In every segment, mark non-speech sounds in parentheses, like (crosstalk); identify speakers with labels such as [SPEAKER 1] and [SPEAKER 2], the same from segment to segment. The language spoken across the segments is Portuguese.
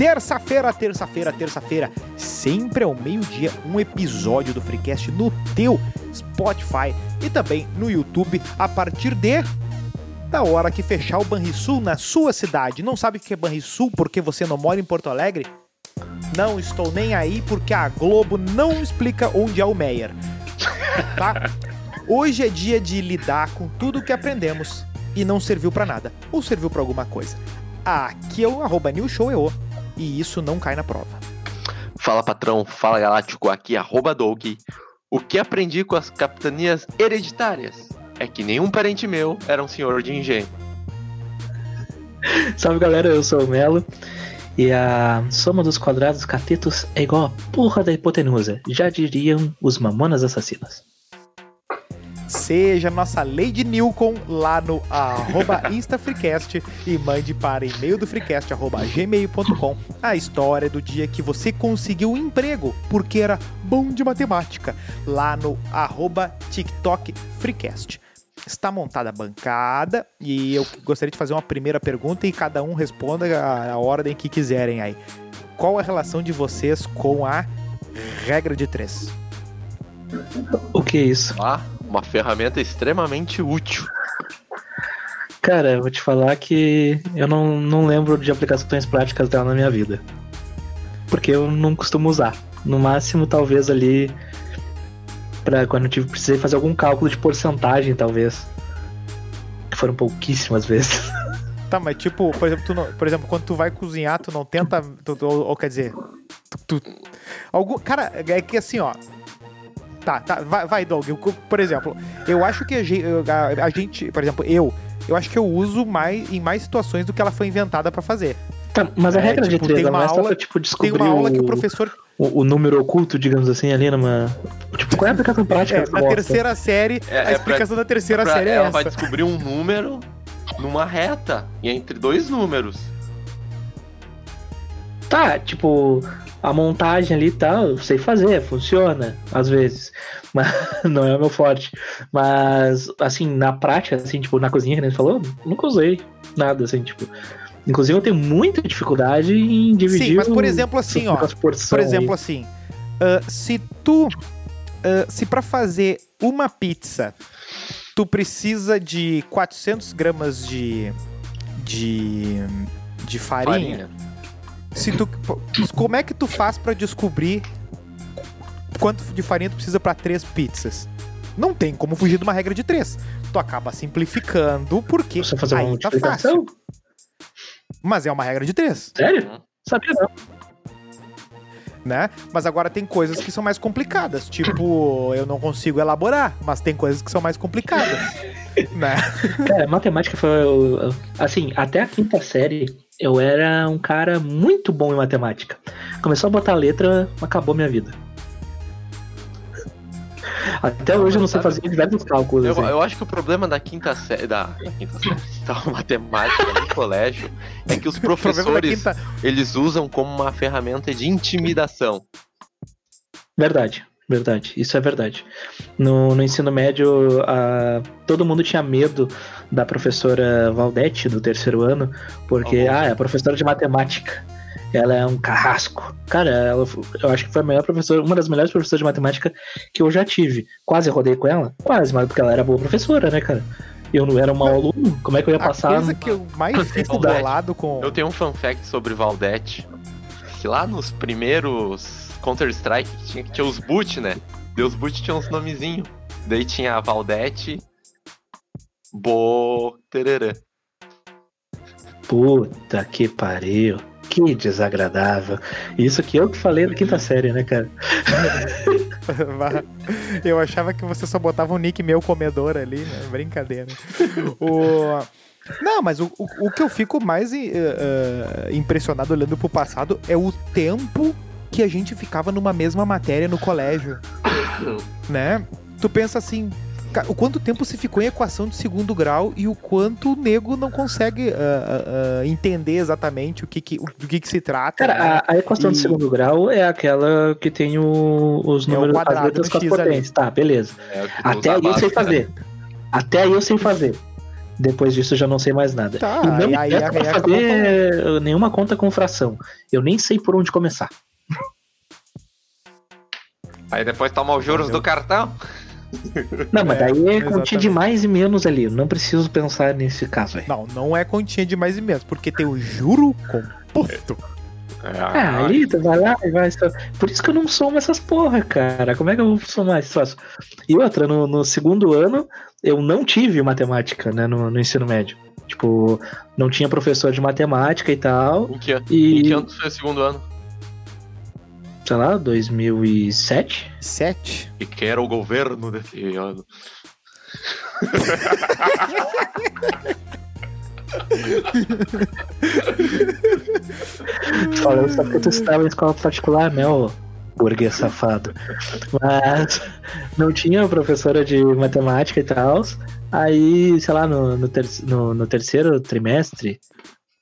[SPEAKER 1] Terça-feira, terça-feira, terça-feira, sempre ao meio-dia, um episódio do Freecast no teu Spotify e também no YouTube a partir de da hora que fechar o Banrisul na sua cidade. Não sabe o que é Banrisul porque você não mora em Porto Alegre? Não estou nem aí porque a Globo não explica onde é o Meyer. (laughs) Tá? Hoje é dia de lidar com tudo que aprendemos e não serviu para nada, ou serviu para alguma coisa. Aqui é o arroba newshoweo e isso não cai na prova.
[SPEAKER 2] Fala patrão, fala galáctico, aqui arroba Doug. O que aprendi com as capitanias hereditárias é que nenhum parente meu era um senhor de engenho.
[SPEAKER 3] Salve galera, eu sou o Melo. E a soma dos quadrados catetos é igual a porra da hipotenusa, já diriam os mamonas assassinas
[SPEAKER 1] seja nossa Lady Nilcon lá no arroba InstaFreecast e mande para e-mail do freecast arroba gmail.com a história do dia que você conseguiu um emprego porque era bom de matemática lá no arroba TikTok Freecast. Está montada a bancada e eu gostaria de fazer uma primeira pergunta e cada um responda a, a ordem que quiserem aí. Qual a relação de vocês com a regra de três?
[SPEAKER 3] O que é isso?
[SPEAKER 2] Ah, uma ferramenta extremamente útil.
[SPEAKER 3] Cara, eu vou te falar que eu não, não lembro de aplicações práticas dela na minha vida. Porque eu não costumo usar. No máximo, talvez ali. Pra quando eu tive, precisei fazer algum cálculo de porcentagem, talvez. Que foram pouquíssimas vezes.
[SPEAKER 1] Tá, mas tipo, por exemplo, não, por exemplo, quando tu vai cozinhar, tu não tenta. Tu, ou, ou, quer dizer. Tu, tu, algum, cara, é que assim, ó. Tá, tá, vai, vai Doug. Eu, por exemplo, eu acho que a gente, a, a gente, por exemplo, eu, eu acho que eu uso mais em mais situações do que ela foi inventada para fazer.
[SPEAKER 3] Tá, mas a é, regra tipo, de três
[SPEAKER 1] tem uma aula,
[SPEAKER 3] pra, tipo, descobrir tem
[SPEAKER 1] uma aula que o professor
[SPEAKER 3] o, o, número oculto, digamos assim, ali numa. Tipo, qual é a aplicação prática?
[SPEAKER 1] É, na terceira série, é, a é explicação pra, da terceira pra, série é
[SPEAKER 2] ela
[SPEAKER 1] essa.
[SPEAKER 2] vai descobrir um número numa reta e entre dois números.
[SPEAKER 3] Tá, tipo, a montagem ali tá, eu sei fazer, funciona, às vezes. (laughs) Mas não é o meu forte. Mas, assim, na prática, assim, tipo, na cozinha que a gente falou, nunca usei nada, assim, tipo. Inclusive, eu tenho muita dificuldade em dividir.
[SPEAKER 1] Sim, mas por exemplo, assim, ó. Por exemplo, aí. assim. Uh, se tu. Uh, se para fazer uma pizza tu precisa de 400 gramas de. de. de farinha. farinha se tu, como é que tu faz para descobrir quanto de farinha tu precisa para três pizzas? Não tem como fugir de uma regra de três. Tu acaba simplificando porque
[SPEAKER 3] Você fazer aí tá fácil.
[SPEAKER 1] Mas é uma regra de três.
[SPEAKER 3] Sério? Sabia não.
[SPEAKER 1] Né? Mas agora tem coisas que são mais complicadas. Tipo, eu não consigo elaborar, mas tem coisas que são mais complicadas. (laughs) né?
[SPEAKER 3] Cara, matemática foi. Assim, até a quinta série eu era um cara muito bom em matemática. Começou a botar letra, acabou minha vida. Até hoje eu não sei fazer diversos cálculos.
[SPEAKER 2] Eu,
[SPEAKER 3] assim.
[SPEAKER 2] eu, acho que o problema da quinta série, da, da, quinta série, da (laughs) matemática no colégio é que os (laughs) professores quinta... eles usam como uma ferramenta de intimidação.
[SPEAKER 3] Verdade. Verdade, isso é verdade. No, no ensino médio, a, todo mundo tinha medo da professora Valdete, do terceiro ano, porque, oh, ah, é a professora de matemática. Ela é um carrasco. Cara, ela, eu acho que foi a melhor professora, uma das melhores professoras de matemática que eu já tive. Quase rodei com ela? Quase, mas porque ela era boa professora, né, cara? Eu não era um mau aluno, como é que eu ia passar? A
[SPEAKER 1] coisa que eu mais fico bolado com.
[SPEAKER 2] Eu tenho um fun fact sobre Valdete. Que lá nos primeiros Counter-Strike tinha, que tinha os boot, né? E os boot tinham uns nomezinhos. Daí tinha a Valdete, Bo... Tererê.
[SPEAKER 3] Puta que pariu. Que desagradável. Isso que eu que falei na quinta série, né, cara? (laughs)
[SPEAKER 1] eu achava que você só botava um nick meu comedor ali, né? Brincadeira. O... Não, mas o, o, o, que eu fico mais uh, impressionado olhando pro passado é o tempo que a gente ficava numa mesma matéria no colégio. (coughs) né? Tu pensa assim, o quanto tempo se ficou em equação de segundo grau e o quanto o nego não consegue uh, uh, entender exatamente o que, que, o, do que, que se trata.
[SPEAKER 3] Cara, né? a, a, equação e... de segundo grau é aquela que tem o, os é números, é as letras com as potências. Tá, beleza. É Até aí eu sei fazer. Até aí eu sei fazer. Depois disso eu já não sei mais nada.
[SPEAKER 1] Tá,
[SPEAKER 3] e não
[SPEAKER 1] aí- aí
[SPEAKER 3] fazer nenhuma conta com fração. Eu nem sei por onde começar.
[SPEAKER 2] Aí depois toma os juros do cartão.
[SPEAKER 3] Não, mas
[SPEAKER 1] É,
[SPEAKER 3] daí é
[SPEAKER 1] exatamente.
[SPEAKER 3] continha de mais e menos ali. Não preciso pensar nesse caso aí.
[SPEAKER 1] Não, não é continha de mais e menos, porque tem o juro composto.
[SPEAKER 3] Ah, ali, tu vai lá e vai. Por isso que eu não somo essas porra, cara. Como é que eu vou somar esse troço? E outra, no, no segundo ano, eu não tive matemática, né, no, no ensino médio. Tipo, não tinha professor de matemática e tal.
[SPEAKER 2] Em que, ano-
[SPEAKER 3] E-
[SPEAKER 2] em que ano foi o segundo ano?
[SPEAKER 3] Sei lá, 2007?
[SPEAKER 1] Sete.
[SPEAKER 2] E que era o governo desse ano. (laughs)
[SPEAKER 3] Falando só porque tu estava em escola particular, né, ô burguês safado. Mas não tinha professora de matemática e tal. Aí, sei lá, no, no, ter- no- no terceiro trimestre.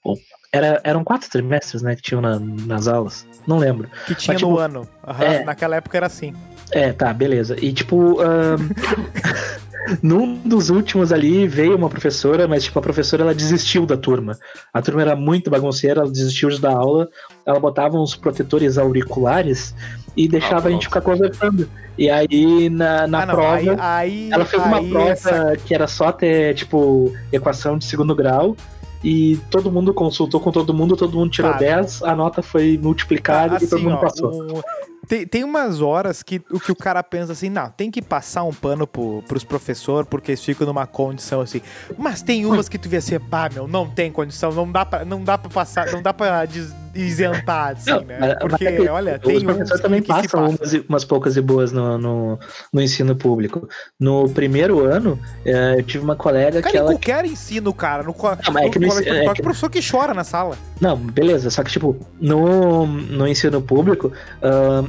[SPEAKER 3] ou- Era, eram quatro trimestres, né, que tinham na- nas aulas. Não lembro.
[SPEAKER 1] Que tinha
[SPEAKER 3] Mas, tipo,
[SPEAKER 1] no ano. Aham,
[SPEAKER 3] é.
[SPEAKER 1] Naquela época era assim.
[SPEAKER 3] É, tá, beleza. E tipo, ahn, (laughs) num dos últimos ali veio uma professora, mas tipo, a professora ela desistiu da turma. A turma era muito bagunceira, ela desistiu de dar aula, ela botava uns protetores auriculares e deixava a gente ficar conversando. E aí na, na
[SPEAKER 1] ah, não.
[SPEAKER 3] prova.
[SPEAKER 1] Aí, aí,
[SPEAKER 3] Ela fez uma prova
[SPEAKER 1] essa-
[SPEAKER 3] que era só ter, tipo, equação de segundo grau. E todo mundo consultou com todo mundo, todo mundo tirou
[SPEAKER 1] Tá.
[SPEAKER 3] 10, a nota foi multiplicada e todo
[SPEAKER 1] assim,
[SPEAKER 3] mundo
[SPEAKER 1] ó,
[SPEAKER 3] passou.
[SPEAKER 1] o- Tem, tem umas horas que o que o cara pensa assim, não, tem que passar um pano pro, pros professores, porque eles ficam numa condição assim. Mas tem umas que tu vê assim, pá, meu, não tem condição, não dá pra, não dá pra passar, não dá pra des- isentar, assim,
[SPEAKER 3] Não,
[SPEAKER 1] né? Porque,
[SPEAKER 3] é que
[SPEAKER 1] olha, tem uns
[SPEAKER 3] professores
[SPEAKER 1] que,
[SPEAKER 3] também
[SPEAKER 1] que
[SPEAKER 3] passam umas, umas poucas e boas no, no, no ensino público. No primeiro ano, eh, eu tive uma colega
[SPEAKER 1] Cara,
[SPEAKER 3] que ela.
[SPEAKER 1] qualquer ensino, cara, no,
[SPEAKER 3] Não, é
[SPEAKER 1] no
[SPEAKER 3] que no ensino- é que-
[SPEAKER 1] professor que chora na sala.
[SPEAKER 3] Não, beleza, só que, tipo, no, no ensino público. ahn,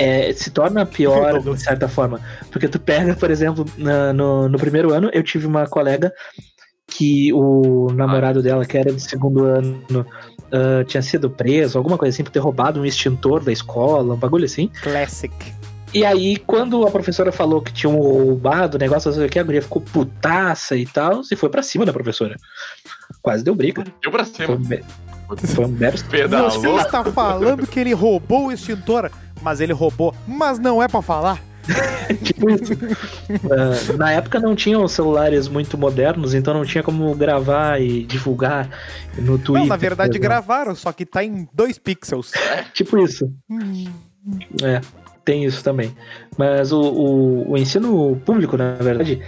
[SPEAKER 3] é, se torna pior, de certa forma. Porque tu pega, por exemplo, na- no, no primeiro ano, eu tive uma colega que o namorado dela, que era de segundo ano, ah, tinha sido preso, alguma coisa assim, por ter roubado um extintor da escola, um bagulho assim.
[SPEAKER 1] Classic.
[SPEAKER 3] E aí, quando a professora falou que tinham roubado o negócio, não sei o que, a guria ficou putaça e tal, e foi pra cima da professora. Quase deu briga.
[SPEAKER 2] Deu pra
[SPEAKER 3] Foi
[SPEAKER 2] cima.
[SPEAKER 3] be- foi um mero
[SPEAKER 2] Pedalou.
[SPEAKER 1] Você está falando que ele roubou o extintor, mas ele roubou, mas não é pra falar. (laughs)
[SPEAKER 3] tipo isso. Ah, na época não tinham celulares muito modernos, então não tinha como gravar e divulgar no Twitter.
[SPEAKER 1] não, na verdade gravaram, só que tá em dois pixels. (laughs)
[SPEAKER 3] Tipo isso. É, tem isso também. Mas o, o, o ensino público, na verdade,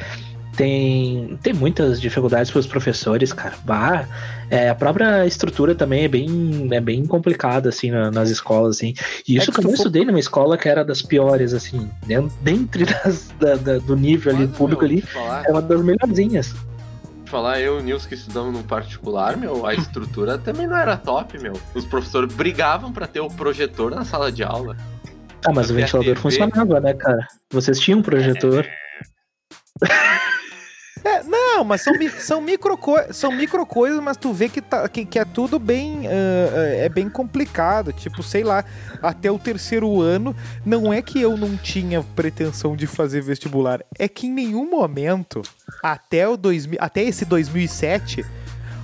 [SPEAKER 3] tem, tem muitas dificuldades para os professores, cara. Bah, é, a própria estrutura também é bem, é bem complicada, assim, na- nas escolas, assim. E isso
[SPEAKER 1] É que
[SPEAKER 3] que eu
[SPEAKER 1] for-
[SPEAKER 3] estudei numa escola que era das piores, assim. den- Dentre (laughs) das, da- da- do nível ali,
[SPEAKER 2] Mas,
[SPEAKER 3] público
[SPEAKER 2] meu,
[SPEAKER 3] ali,
[SPEAKER 2] te Falar,
[SPEAKER 3] é uma das melhorzinhas.
[SPEAKER 2] falar, eu e o Nils que estudamos no particular, meu, a estrutura (laughs) também não era top, meu. Os professores brigavam pra ter o projetor na sala de aula.
[SPEAKER 3] Ah, mas o ventilador
[SPEAKER 2] TV.
[SPEAKER 3] funcionava, né, cara? Vocês tinham um projetor.
[SPEAKER 1] É, (laughs) não, mas são, são, micro são micro coisas, mas tu vê que, tá, que, que é tudo bem. ah, é bem complicado. Tipo, sei lá, até o terceiro ano, não é que eu não tinha pretensão de fazer vestibular. É que em nenhum momento, até, o 2000, até esse 2007,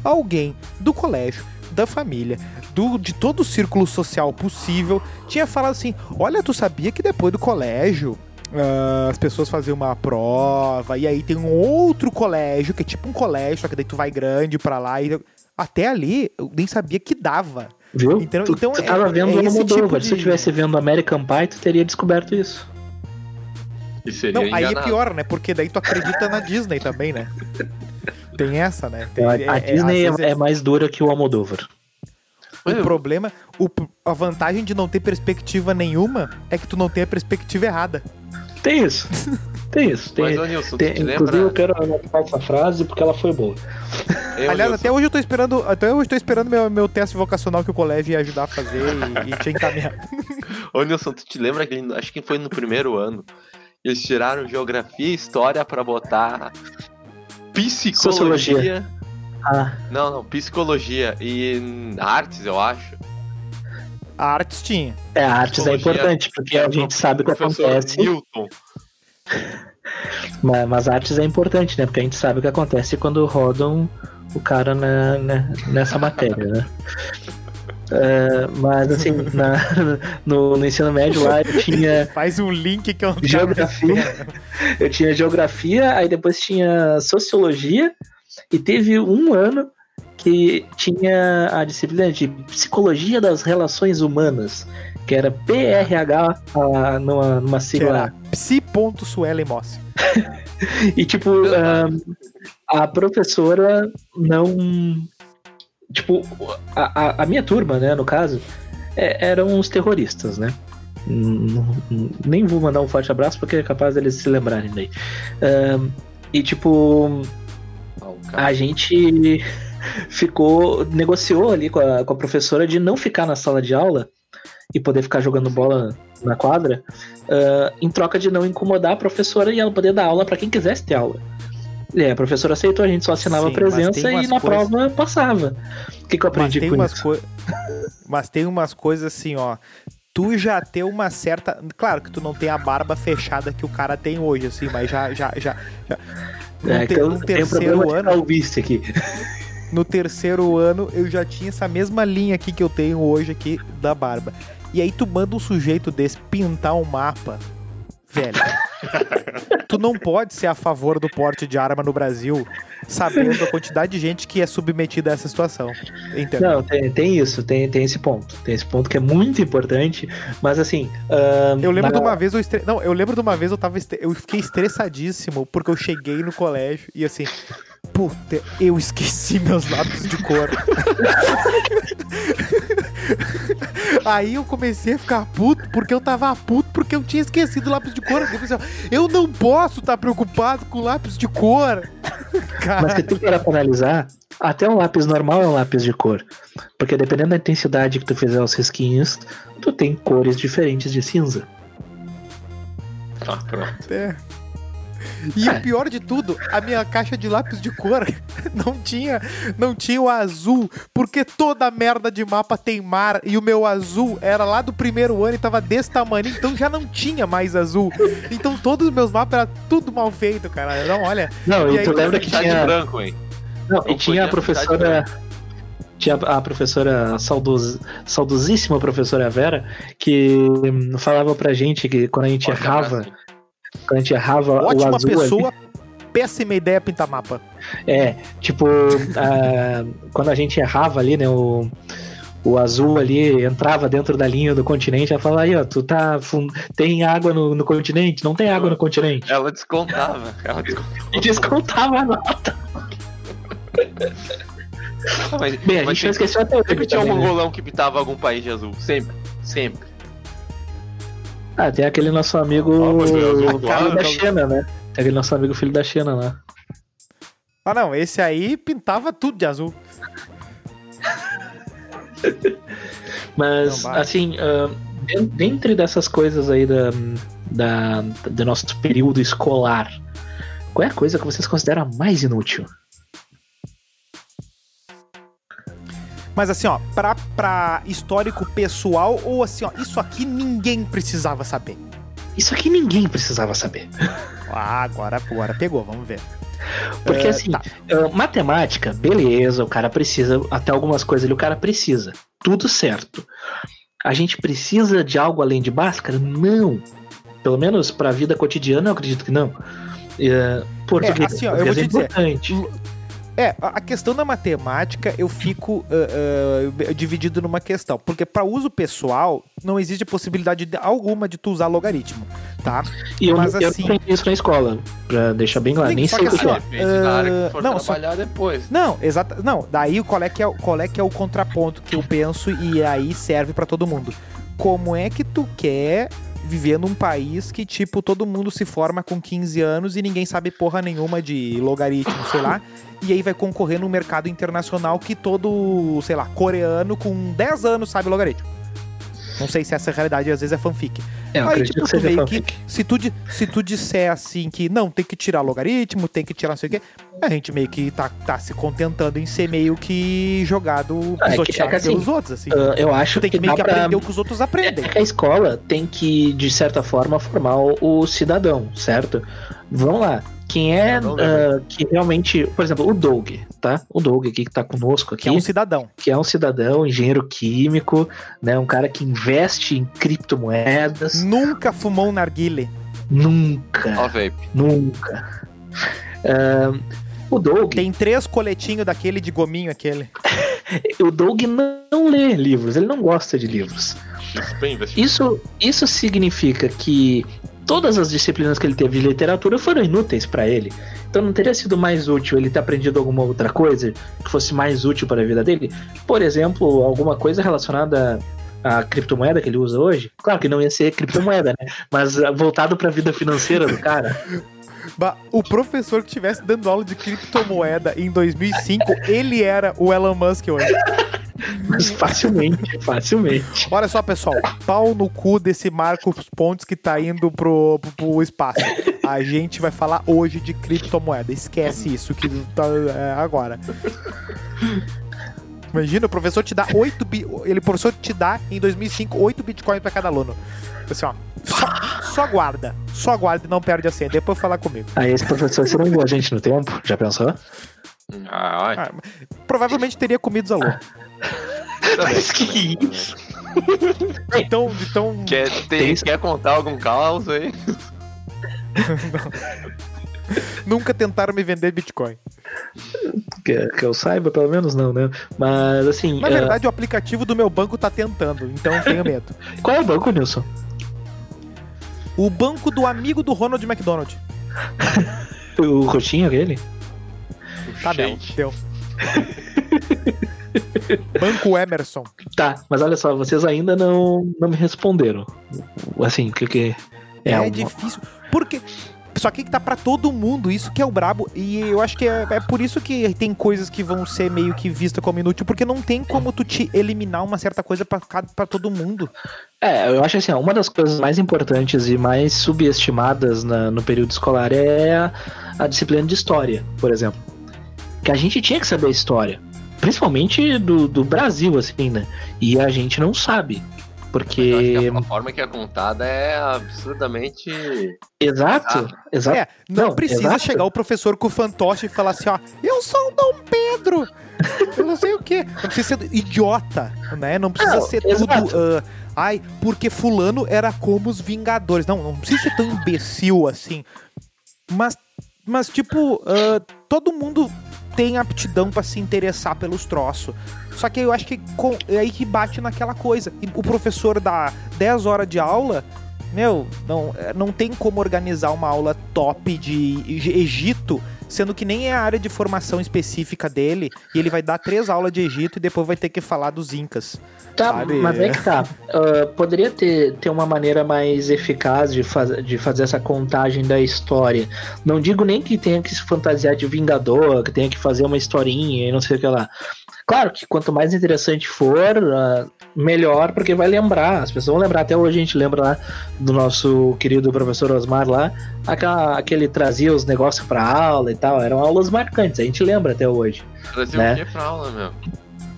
[SPEAKER 1] alguém do colégio, da família, do, de todo o círculo social possível, tinha falado assim: olha, tu sabia que depois do colégio ah, as pessoas faziam uma prova, e aí tem um outro colégio, que é tipo um colégio, só que daí tu vai grande pra lá, e até ali eu nem sabia que dava.
[SPEAKER 3] Viu?
[SPEAKER 1] Então-
[SPEAKER 3] tu,
[SPEAKER 1] então
[SPEAKER 3] tu
[SPEAKER 1] é-
[SPEAKER 3] tava vendo
[SPEAKER 1] é
[SPEAKER 3] o
[SPEAKER 1] esse
[SPEAKER 3] Almodóvar.
[SPEAKER 1] tipo
[SPEAKER 3] Se tu
[SPEAKER 1] de-
[SPEAKER 3] tivesse vendo American Pie, tu teria descoberto isso.
[SPEAKER 2] E seria
[SPEAKER 1] Não, aí é
[SPEAKER 2] enganado.
[SPEAKER 1] pior, né? Porque daí tu acredita na Disney também, né? (laughs) Tem essa, né? Tem,
[SPEAKER 3] a
[SPEAKER 1] é-
[SPEAKER 3] a
[SPEAKER 1] é-
[SPEAKER 3] Disney é,
[SPEAKER 1] vezes
[SPEAKER 3] é mais dura que o Almodóvar.
[SPEAKER 1] O problema, o, a vantagem de não ter perspectiva nenhuma é que tu não tem a perspectiva errada.
[SPEAKER 3] Tem isso. Tem isso. Tem,
[SPEAKER 2] Mas, ô Nilson, tu
[SPEAKER 3] tem-
[SPEAKER 2] te
[SPEAKER 3] inclusive, eu
[SPEAKER 2] lembra...
[SPEAKER 3] quero anotar essa frase porque ela foi boa.
[SPEAKER 2] Eu,
[SPEAKER 1] Aliás,
[SPEAKER 2] Nilson,
[SPEAKER 1] até hoje eu tô esperando, até hoje eu tô esperando meu, meu teste vocacional que o colégio ia ajudar a fazer e, e te encaminhar. (laughs)
[SPEAKER 2] Ô Nilson, tu te lembra que acho que foi no primeiro ano. Eles tiraram geografia e história pra botar psicologia.
[SPEAKER 3] Sociologia. Ah,
[SPEAKER 2] Não, não, psicologia e artes, eu acho.
[SPEAKER 1] A artes tinha.
[SPEAKER 3] é, a artes é
[SPEAKER 2] Psicologia
[SPEAKER 3] importante, porque a gente sabe o que acontece.
[SPEAKER 2] Newton.
[SPEAKER 3] Mas, mas artes é importante, né? Porque a gente sabe o que acontece quando rodam o cara na, na- nessa matéria, né? (laughs) É, mas assim, na- no, no ensino médio lá eu tinha (laughs)
[SPEAKER 1] Faz um link que eu não
[SPEAKER 3] Geografia. Eu tinha geografia, aí depois tinha sociologia, e teve um ano que tinha a disciplina de psicologia das relações humanas, que era PRH ah, numa, numa sigla.
[SPEAKER 1] psi.suelen Moss. (laughs)
[SPEAKER 3] E tipo, ah, a professora não. Tipo, a, a- a minha turma, né, no caso, é- eram os terroristas, né? Nem vou mandar um forte abraço porque é capaz deles se lembrarem daí. Ah, e tipo,
[SPEAKER 2] cara-
[SPEAKER 3] a gente ficou, negociou ali com a, com a professora de não ficar na sala de aula e poder ficar jogando bola na quadra, ah, em troca de não incomodar a professora e ela poder dar aula para quem quisesse ter aula. E aí a professora aceitou, a gente só assinava
[SPEAKER 1] Sim,
[SPEAKER 3] a
[SPEAKER 1] mas
[SPEAKER 3] presença e na
[SPEAKER 1] coisas-
[SPEAKER 3] prova passava. O que, que eu
[SPEAKER 1] Mas
[SPEAKER 3] aprendi
[SPEAKER 1] tem,
[SPEAKER 3] com isso?
[SPEAKER 1] coi- Mas tem umas coisas assim, ó. Tu já tem uma certa. Claro que tu não tem a barba fechada que o cara tem hoje, assim, mas já. já, já, já... No,
[SPEAKER 3] É,
[SPEAKER 1] te-
[SPEAKER 3] que eu
[SPEAKER 1] no terceiro ano,
[SPEAKER 3] calvície aqui. (laughs)
[SPEAKER 1] no terceiro ano, eu já tinha essa mesma linha aqui que eu tenho hoje aqui da barba. E aí tu manda um sujeito desse pintar um mapa, velho. tu não pode ser a favor do porte de arma no Brasil, sabendo a quantidade de gente que é submetida a essa situação. Entendeu?
[SPEAKER 3] Não, tem, tem isso, tem, tem esse ponto. Tem esse ponto que é muito importante, mas assim.
[SPEAKER 1] Eu lembro
[SPEAKER 3] na-
[SPEAKER 1] de uma vez eu estre... Não, eu lembro de uma vez eu tava estre- eu fiquei estressadíssimo porque eu cheguei no colégio e assim, puta, eu esqueci meus lápis de cor. (laughs) (laughs) Aí eu comecei a ficar puto porque eu tava puto porque eu tinha esquecido o lápis de cor. Eu, pensei, eu não posso estar preocupado com lápis de cor. (laughs)
[SPEAKER 3] Mas se tu parar pra analisar, até um lápis normal é um lápis de cor. Porque dependendo da intensidade que tu fizer os risquinhos, tu tem cores diferentes de cinza.
[SPEAKER 2] Ah, pronto.
[SPEAKER 1] É. E o pior de tudo, a minha caixa de lápis de cor (laughs) não tinha, não tinha o azul, porque toda merda de mapa tem mar e o meu azul era lá do primeiro ano e tava desse tamanho, então já não tinha mais azul. Então todos os meus mapas eram tudo mal feito, cara. Não, olha,
[SPEAKER 3] Não,
[SPEAKER 1] E
[SPEAKER 3] e, tu lembra que
[SPEAKER 2] Tá de
[SPEAKER 3] tinha.
[SPEAKER 2] branco, hein?
[SPEAKER 3] Não,
[SPEAKER 2] Não
[SPEAKER 3] e tinha a professora. Tinha a professora saudos, saudosíssima professora Vera, que hum, falava pra gente que quando a gente errava? Quando a gente errava o
[SPEAKER 1] ótima
[SPEAKER 3] azul
[SPEAKER 1] pessoa, péssima ideia pintar mapa.
[SPEAKER 3] É, tipo, (laughs) quando a gente errava ali, né, o, o azul ali entrava dentro da linha do continente, ela falava, aí, ó, tu tá, tem água no, no continente? Não tem água no continente.
[SPEAKER 2] Ela descontava. (laughs) Ela descontava.
[SPEAKER 3] E descontava a nota.
[SPEAKER 2] Mas,
[SPEAKER 3] Bem, a
[SPEAKER 2] mas
[SPEAKER 3] gente não
[SPEAKER 2] sempre,
[SPEAKER 3] esqueceu até hoje
[SPEAKER 2] sempre tinha um
[SPEAKER 3] também, né?
[SPEAKER 2] mongolão que pintava algum país de azul. Sempre. Sempre.
[SPEAKER 3] Ah, tem aquele nosso amigo
[SPEAKER 2] Ah, claro,
[SPEAKER 3] da
[SPEAKER 2] então-
[SPEAKER 3] China, né? Tem aquele nosso amigo filho da China lá.
[SPEAKER 1] Ah não, esse aí pintava tudo de azul.
[SPEAKER 3] Mas,
[SPEAKER 1] Não,
[SPEAKER 3] assim, den- dentre dessas coisas aí da, da, do nosso período escolar, qual é a coisa que vocês consideram mais inútil?
[SPEAKER 1] Mas assim, ó, pra, pra histórico pessoal, ou assim, ó, isso aqui ninguém precisava saber.
[SPEAKER 3] Isso aqui ninguém precisava saber. (laughs)
[SPEAKER 1] Ah, agora, agora pegou, vamos ver.
[SPEAKER 3] Porque
[SPEAKER 1] É,
[SPEAKER 3] assim,
[SPEAKER 1] tá.
[SPEAKER 3] ah, matemática, beleza, o cara precisa, até algumas coisas ali o cara precisa. Tudo certo. A gente precisa de algo além de Bhaskara? Não. Pelo menos pra vida cotidiana eu acredito que não. É, português,
[SPEAKER 1] assim, ó, eu vou
[SPEAKER 3] português é
[SPEAKER 1] te dizer,
[SPEAKER 3] importante.
[SPEAKER 1] É, a questão da matemática eu fico ah, ah, dividido numa questão. Porque para uso pessoal, não existe possibilidade de- alguma de tu usar logaritmo, tá?
[SPEAKER 3] E eu,
[SPEAKER 1] mas
[SPEAKER 3] eu
[SPEAKER 1] assim-
[SPEAKER 3] aprendi isso na escola, pra deixar bem claro. Nem
[SPEAKER 1] só
[SPEAKER 3] sei
[SPEAKER 1] que
[SPEAKER 3] o que
[SPEAKER 1] assim,
[SPEAKER 3] é.
[SPEAKER 1] ah,
[SPEAKER 2] que for
[SPEAKER 1] não, só-
[SPEAKER 2] trabalhar depois.
[SPEAKER 1] Não, exato. Não, daí qual é, que é, o- qual é que é o contraponto que eu penso e aí serve pra todo mundo. Como é que tu quer viver num país que, tipo, todo mundo se forma com 15 anos e ninguém sabe porra nenhuma de logaritmo, sei lá, e aí vai concorrer num mercado internacional que todo, sei lá, coreano com 10 anos sabe logaritmo. Não sei se essa é a realidade, às vezes é fanfic.
[SPEAKER 3] É, eu
[SPEAKER 1] Aí, tipo,
[SPEAKER 3] que
[SPEAKER 1] tu meio que-. Se tu, se tu disser assim que não, tem que tirar logaritmo, tem que tirar não sei o quê, A gente meio que tá, tá se contentando em ser meio que jogado,
[SPEAKER 3] Ah, é que-
[SPEAKER 1] pisoteado
[SPEAKER 3] é que assim,
[SPEAKER 1] pelos outros, assim.
[SPEAKER 3] Ah, eu acho
[SPEAKER 1] tu tem que meio
[SPEAKER 3] dá
[SPEAKER 1] que
[SPEAKER 3] pra-
[SPEAKER 1] aprender o que os outros aprendem.
[SPEAKER 3] É que a escola tem que, de certa forma, formar o, o cidadão, certo? Vamos lá. Quem é ah, que realmente. Por exemplo, o Doug, tá? O Doug aqui que tá conosco aqui,
[SPEAKER 1] Que é um cidadão.
[SPEAKER 3] que é um cidadão, engenheiro químico, né? Um cara que investe em criptomoedas.
[SPEAKER 1] Nunca fumou um narguile.
[SPEAKER 3] Nunca,
[SPEAKER 2] Ó, vape.
[SPEAKER 3] nunca. Ah, o Doug,
[SPEAKER 1] Tem três coletinhos daquele de gominho aquele. (laughs)
[SPEAKER 3] o Doug não lê livros, ele não gosta de livros.
[SPEAKER 2] Isso,
[SPEAKER 3] isso significa que todas as disciplinas que ele teve de literatura foram inúteis para ele. Então não teria sido mais útil ele ter aprendido alguma outra coisa que fosse mais útil para a vida dele? Por exemplo, alguma coisa relacionada à criptomoeda que ele usa hoje? Claro que não ia ser criptomoeda, né? Mas voltado para a vida financeira do cara. (laughs)
[SPEAKER 1] O professor que estivesse dando aula de criptomoeda em 2005, ele era o Elon Musk hoje.
[SPEAKER 3] Mas facilmente, facilmente.
[SPEAKER 1] Olha só, pessoal. Pau no cu desse Marcos Pontes que tá indo pro, pro, pro espaço. A gente vai falar hoje de criptomoeda. Esquece isso que tá é, agora. Imagina, o professor te dá 8 bi... Ele, professor te dá, em 2005, 8 bitcoins pra cada aluno. Assim, ó. Só, só guarda. Só guarda e não perde a senha. Depois fala comigo.
[SPEAKER 3] Aí esse professor não a gente no tempo, já pensou?
[SPEAKER 2] Ah.
[SPEAKER 1] Ah, provavelmente teria comido os alunos. (laughs)
[SPEAKER 3] Mas que isso?
[SPEAKER 1] Então, então
[SPEAKER 2] Quer, ter- quer contar algum caos aí? (laughs)
[SPEAKER 1] nunca tentaram me vender bitcoin.
[SPEAKER 3] Que, que eu saiba, pelo menos não, né? Mas assim.
[SPEAKER 1] Na
[SPEAKER 3] ah,
[SPEAKER 1] verdade, o aplicativo do meu banco tá tentando, então eu tenho medo. (laughs)
[SPEAKER 3] qual é o banco, Nilson?
[SPEAKER 1] O banco do amigo do Ronald McDonald. (laughs)
[SPEAKER 3] O roxinho aquele?
[SPEAKER 1] Tá.
[SPEAKER 2] Gente.
[SPEAKER 1] deu. banco Emerson.
[SPEAKER 3] Tá, mas olha só, vocês ainda não, não me responderam. Assim, o que que.
[SPEAKER 1] É,
[SPEAKER 3] É, uma-
[SPEAKER 1] difícil. Porque. Só que tá pra todo mundo, isso que é o brabo. E eu acho que é, é por isso que tem coisas que vão ser meio que vistas como inútil, porque não tem como tu te eliminar uma certa coisa pra todo mundo.
[SPEAKER 3] É, eu acho assim, uma das coisas mais importantes e mais subestimadas na- no período escolar é a, a disciplina de história, por exemplo. Que a gente tinha que saber a história. Principalmente do, do Brasil, assim, né? E a gente não sabe.
[SPEAKER 2] Eu acho que
[SPEAKER 3] Porque.
[SPEAKER 2] a, forma que é contada é absurdamente.
[SPEAKER 3] Exato, exato.
[SPEAKER 1] É, não,
[SPEAKER 3] Não,
[SPEAKER 1] precisa
[SPEAKER 3] exato.
[SPEAKER 1] chegar o professor com o fantoche e falar assim, ó, eu sou o Dom Pedro, eu não sei o quê. Não precisa ser idiota, né? Não precisa
[SPEAKER 3] Não,
[SPEAKER 1] ser
[SPEAKER 3] exato.
[SPEAKER 1] tudo, ah, ai, porque fulano era como os Vingadores. Não, não precisa ser tão imbecil assim. Mas, mas tipo, ah, todo mundo tem aptidão pra se interessar pelos troços. Só que eu acho que com- é aí que bate naquela coisa. E o professor dá 10 horas de aula, meu, não, é, não tem como organizar uma aula top de Eg- Egito, sendo que nem é a área de formação específica dele, e ele vai dar três aulas de Egito e depois vai ter que falar dos Incas.
[SPEAKER 3] Tá,
[SPEAKER 1] sabe?
[SPEAKER 3] mas é que tá. (laughs) Ah, poderia ter, ter uma maneira mais eficaz de, faz, de fazer essa contagem da história. Não digo nem que tenha que se fantasiar de Vingador, que tenha que fazer uma historinha e não sei o que lá. Claro que quanto mais interessante for, ah, melhor, porque vai lembrar. As pessoas vão lembrar. Até hoje a gente lembra lá do nosso querido professor Osmar lá, aquela, aquele trazia os negócios pra aula e tal. Eram aulas marcantes, a gente lembra até hoje.
[SPEAKER 2] Trazer
[SPEAKER 3] Né?
[SPEAKER 2] o quê pra aula, meu?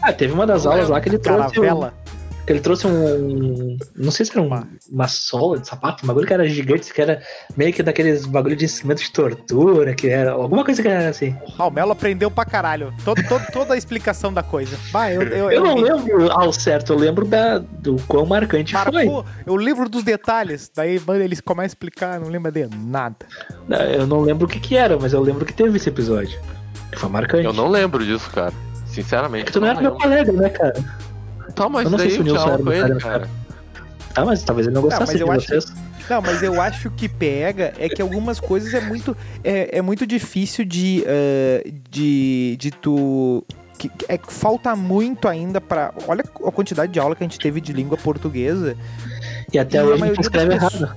[SPEAKER 3] Ah, teve uma das
[SPEAKER 2] Não
[SPEAKER 3] aulas
[SPEAKER 2] lembro.
[SPEAKER 3] lá que ele trouxe.
[SPEAKER 1] Caravela.
[SPEAKER 3] Ele trouxe um. Não sei se era um-
[SPEAKER 1] Uma-
[SPEAKER 3] uma sola de sapato, um bagulho que era gigante, que era meio que daqueles bagulho de instrumento de tortura, que era. Alguma coisa que era assim.
[SPEAKER 1] Ah, o Melo aprendeu pra caralho. Todo, todo- (laughs) toda a explicação da coisa. Bah, eu, eu,
[SPEAKER 3] Eu não
[SPEAKER 1] vi.
[SPEAKER 3] lembro ao certo, eu lembro da, do quão marcante foi.
[SPEAKER 1] Marcou, eu lembro dos detalhes. Daí mano, eles começam a explicar, não lembra de nada.
[SPEAKER 3] Eu não lembro o que que era, mas eu lembro que teve esse episódio. Que foi marcante.
[SPEAKER 2] Eu não lembro disso, cara.
[SPEAKER 3] É
[SPEAKER 2] Sinceramente.
[SPEAKER 3] que tu não
[SPEAKER 2] eu
[SPEAKER 3] era meu
[SPEAKER 2] lembro.
[SPEAKER 3] colega, né, cara?
[SPEAKER 2] Tá, mas
[SPEAKER 3] Eu não sei se o Nilson
[SPEAKER 2] aula
[SPEAKER 3] era
[SPEAKER 2] ele,
[SPEAKER 3] cara,
[SPEAKER 2] cara.
[SPEAKER 3] Tá, mas talvez ele não gostasse
[SPEAKER 1] mas eu
[SPEAKER 3] de
[SPEAKER 1] acho
[SPEAKER 3] vocês.
[SPEAKER 1] Não, mas eu acho que pega é que algumas coisas é muito é, é muito difícil de eh, de, de tu que, é, falta muito ainda pra. olha a quantidade de aula que a gente teve de língua portuguesa
[SPEAKER 3] E até
[SPEAKER 1] E a
[SPEAKER 3] hoje a gente
[SPEAKER 1] maioria
[SPEAKER 3] escreve
[SPEAKER 1] das pessoas-
[SPEAKER 3] errado.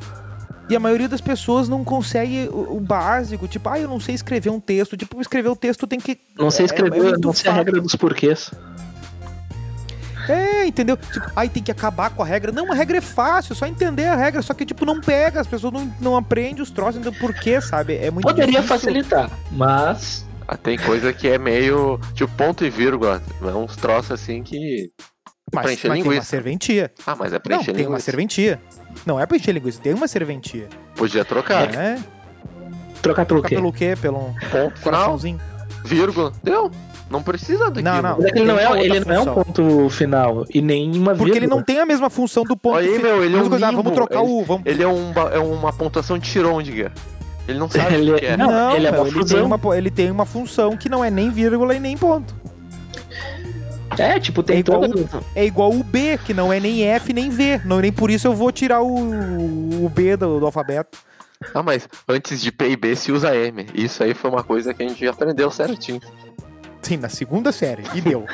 [SPEAKER 1] e a maioria das pessoas não consegue o, o básico tipo ah eu não sei escrever um texto tipo escrever o texto tem que
[SPEAKER 3] Não sei
[SPEAKER 1] é-
[SPEAKER 3] escrever,
[SPEAKER 1] é muito
[SPEAKER 3] não sei a regra dos porquês.
[SPEAKER 1] É, entendeu? Tipo, ai, tem que acabar com a regra. Não, a regra é fácil, é só entender a regra. Só que, tipo, não pega, as pessoas não, não aprendem os troços, então por quê, sabe? É muito
[SPEAKER 3] Poderia
[SPEAKER 1] difícil.
[SPEAKER 3] facilitar, mas
[SPEAKER 2] Ah, tem coisa que é meio. Tipo ponto e vírgula. É uns troços assim que.
[SPEAKER 1] Mas, mas tem uma
[SPEAKER 2] linguiça.
[SPEAKER 1] serventia.
[SPEAKER 2] Ah, mas é pra
[SPEAKER 1] Não,
[SPEAKER 2] encher
[SPEAKER 1] tem uma
[SPEAKER 2] linguiça.
[SPEAKER 1] serventia. Não é pra encher linguiça, tem uma serventia.
[SPEAKER 2] Podia trocar.
[SPEAKER 1] É?
[SPEAKER 3] Trocar pelo
[SPEAKER 1] Trocar
[SPEAKER 3] quê?
[SPEAKER 1] pelo quê? Pelo
[SPEAKER 2] Ponto final,
[SPEAKER 1] coraçãozinho.
[SPEAKER 2] vírgula. Deu. Não precisa daquilo.
[SPEAKER 1] Não, não.
[SPEAKER 3] Mas ele não é, ele não é um ponto final e nem uma
[SPEAKER 1] Porque ele não tem a mesma função do ponto
[SPEAKER 2] Olha aí,
[SPEAKER 1] fi-
[SPEAKER 2] meu, ele é um
[SPEAKER 1] coisa, ah, vamos trocar
[SPEAKER 2] ele-
[SPEAKER 1] o. Vamos...
[SPEAKER 2] Ele é, um, é uma pontuação de Schrödinger. Ele não sabe
[SPEAKER 3] Ele
[SPEAKER 2] o
[SPEAKER 3] é-
[SPEAKER 2] que é.
[SPEAKER 3] Não,
[SPEAKER 1] Não,
[SPEAKER 3] ele é uma
[SPEAKER 1] ele, tem uma, ele tem uma função que não é nem vírgula e nem ponto.
[SPEAKER 3] É, tipo, tem
[SPEAKER 1] É igual
[SPEAKER 3] todo...
[SPEAKER 1] É igual o B, que não é nem F nem V. Não, nem por isso eu vou tirar o, o B do, do alfabeto.
[SPEAKER 2] Ah, mas antes de P e B se usa M. Isso aí foi uma coisa que a gente aprendeu certinho.
[SPEAKER 1] Sim, na segunda série. E deu.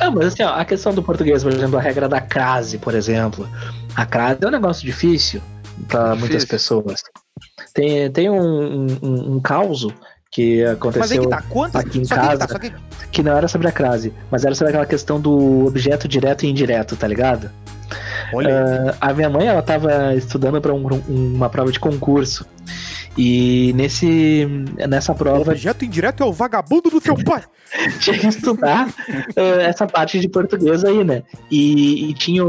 [SPEAKER 3] Não, (laughs) mas assim, ó, a questão do português, por exemplo, a regra da crase, por exemplo. A crase é um negócio difícil para muitas pessoas. Tem, tem um, um, um, um caos que aconteceu
[SPEAKER 1] que tá. Quantas.
[SPEAKER 3] aqui em
[SPEAKER 1] só que
[SPEAKER 3] casa.
[SPEAKER 1] tá. Que.
[SPEAKER 3] que não era sobre a crase, mas era sobre aquela questão do objeto direto e indireto, tá ligado?
[SPEAKER 1] Olha.
[SPEAKER 3] A minha mãe, ela tava estudando para uma prova de concurso. E nesse, nessa
[SPEAKER 1] o
[SPEAKER 3] prova
[SPEAKER 1] objeto indireto é o vagabundo do seu pai. (laughs)
[SPEAKER 3] tinha que estudar eh, essa parte de português aí, né? E, e tinha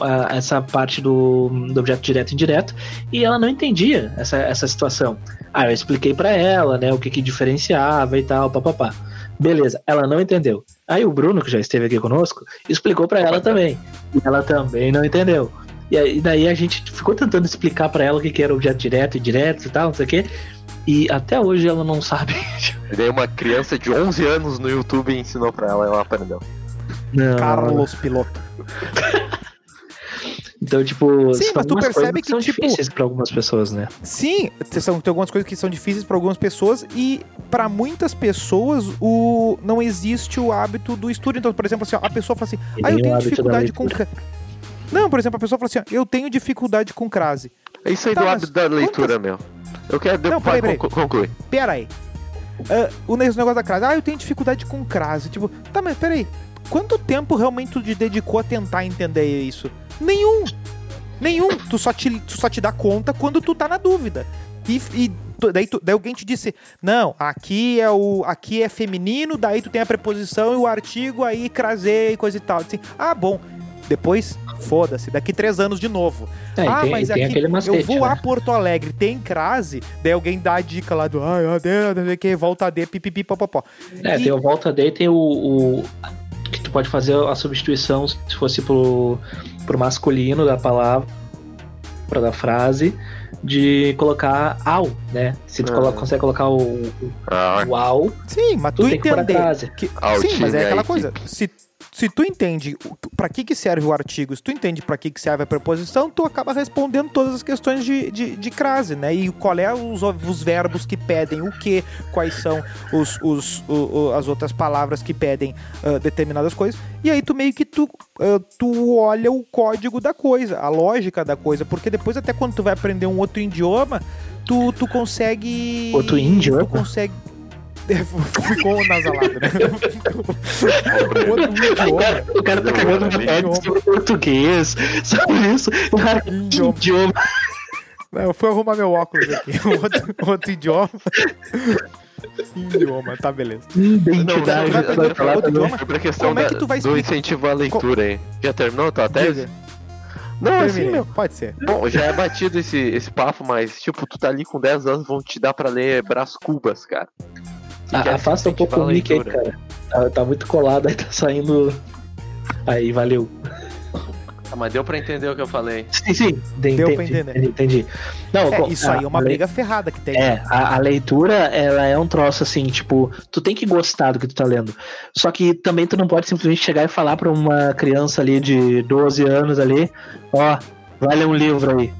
[SPEAKER 3] ah, essa parte do, do objeto direto e indireto, e ela não entendia essa, essa situação. Aí eu expliquei pra ela, né, o que que diferenciava e tal, papapá. Beleza, ela não entendeu. Aí o Bruno, que já esteve aqui conosco, explicou pra ela também. E ela também não entendeu. E aí daí a gente ficou tentando explicar pra ela o que que era objeto direto e indireto e tal, não sei o quê. E até hoje ela não sabe.
[SPEAKER 2] E (laughs) daí uma criança de 11 anos no YouTube ensinou pra ela ela aprendeu.
[SPEAKER 3] Não.
[SPEAKER 1] Carlos Piloto. (laughs)
[SPEAKER 3] Então, tipo,
[SPEAKER 1] Sim,
[SPEAKER 3] são
[SPEAKER 1] mas tu percebe
[SPEAKER 3] coisas
[SPEAKER 1] que,
[SPEAKER 3] são
[SPEAKER 1] tipo,
[SPEAKER 3] difíceis pra algumas pessoas, né?
[SPEAKER 1] Sim, são, tem algumas coisas que são difíceis para algumas pessoas e para muitas pessoas o não existe o hábito do estudo. Então, por exemplo, assim, ó, a pessoa fala assim: "Ah, eu tenho dificuldade com
[SPEAKER 3] leitura.
[SPEAKER 1] cra-" Não, por exemplo, a pessoa fala assim: ó, "Eu tenho dificuldade com crase".
[SPEAKER 2] É isso aí
[SPEAKER 1] Tá,
[SPEAKER 2] do hábito da leitura, meu. Eu quero depois
[SPEAKER 1] peraí,
[SPEAKER 2] conclu- concluir.
[SPEAKER 1] Pera aí. Ah, o negócio da crase. Ah, eu tenho dificuldade com crase. Tipo, tá, mas peraí. Quanto tempo realmente tu te dedicou a tentar entender isso? Nenhum. Nenhum. Tu só te, tu só te dá conta quando tu tá na dúvida. E, e daí, tu- daí alguém te disse, não, aqui é o aqui é feminino, daí tu tem a preposição e o artigo, aí crasei e coisa e tal. Assim, ah, bom. Depois, foda-se, daqui três anos de novo.
[SPEAKER 3] É,
[SPEAKER 1] ah,
[SPEAKER 3] tem,
[SPEAKER 1] mas
[SPEAKER 3] tem
[SPEAKER 1] aqui
[SPEAKER 3] macete,
[SPEAKER 1] eu vou
[SPEAKER 3] né?
[SPEAKER 1] a Porto Alegre, tem crase, daí alguém dá a dica lá do ai, que, volta AD, pipipi, popopó.
[SPEAKER 3] É,
[SPEAKER 1] E-
[SPEAKER 3] tem o volta D e tem o, o- que tu pode fazer a substituição se fosse pro, pro masculino da palavra, pra da frase, de colocar ao, né? Se tu
[SPEAKER 2] Ah.
[SPEAKER 3] colo- consegue colocar o, o,
[SPEAKER 2] Ah,
[SPEAKER 3] o ao,
[SPEAKER 1] Sim, mas
[SPEAKER 3] tu
[SPEAKER 1] tu entender.
[SPEAKER 3] frase.
[SPEAKER 1] Que, sim, mas é aquela coisa. Se, se tu entende pra que, que serve o artigo, se tu entende pra que, que serve a preposição, tu acaba respondendo todas as questões de, de, de crase, né? E qual é os, os verbos que pedem o que, quais são os, os, o- as outras palavras que pedem ah, determinadas coisas. E aí tu meio que tu, ah, tu olha o código da coisa, a lógica da coisa, porque depois até quando tu vai aprender um outro idioma, tu, tu consegue...
[SPEAKER 3] Outro idioma?
[SPEAKER 1] Tu consegue... Ficou nasalado, né? Outro
[SPEAKER 3] O cara,
[SPEAKER 1] idioma.
[SPEAKER 3] o cara tá cagando uma
[SPEAKER 1] Idioma.
[SPEAKER 3] sobre português, sabe isso? Cara, que
[SPEAKER 1] Idioma.
[SPEAKER 3] idioma.
[SPEAKER 1] Não, Eu fui arrumar meu óculos aqui. (laughs) Outro, outro idioma. Idioma, tá beleza.
[SPEAKER 3] Identidade.
[SPEAKER 2] Não,
[SPEAKER 1] vai pegar
[SPEAKER 3] falar
[SPEAKER 1] idioma?
[SPEAKER 2] Sobre a questão
[SPEAKER 1] Como é que tu vai
[SPEAKER 2] do
[SPEAKER 1] explicar?
[SPEAKER 2] incentivo à leitura aí. Já terminou tua tese?
[SPEAKER 1] Diga.
[SPEAKER 2] Não, assim, meu.
[SPEAKER 1] Pode ser.
[SPEAKER 2] Bom, já é batido esse, esse papo, mas, tipo, tu tá ali com 10 anos, vão te dar pra ler Brás Cubas, cara.
[SPEAKER 3] Ah, afasta um pouco o
[SPEAKER 2] a
[SPEAKER 3] mic aí, cara. Tá, tá muito colado aí, tá saindo. Aí, valeu.
[SPEAKER 2] Ah, mas deu pra entender o que eu falei.
[SPEAKER 3] Sim, sim. Entendi,
[SPEAKER 1] Deu pra
[SPEAKER 3] entendi,
[SPEAKER 1] entender.
[SPEAKER 3] Entendi. Não,
[SPEAKER 1] É, isso aí é uma
[SPEAKER 3] a-
[SPEAKER 1] briga ferrada que tem.
[SPEAKER 3] É, a, a leitura, ela é um troço assim, tipo, tu tem que gostar do que tu tá lendo. Só que também tu não pode simplesmente chegar e falar pra uma criança ali de 12 anos ali, ó, vai ler um livro aí.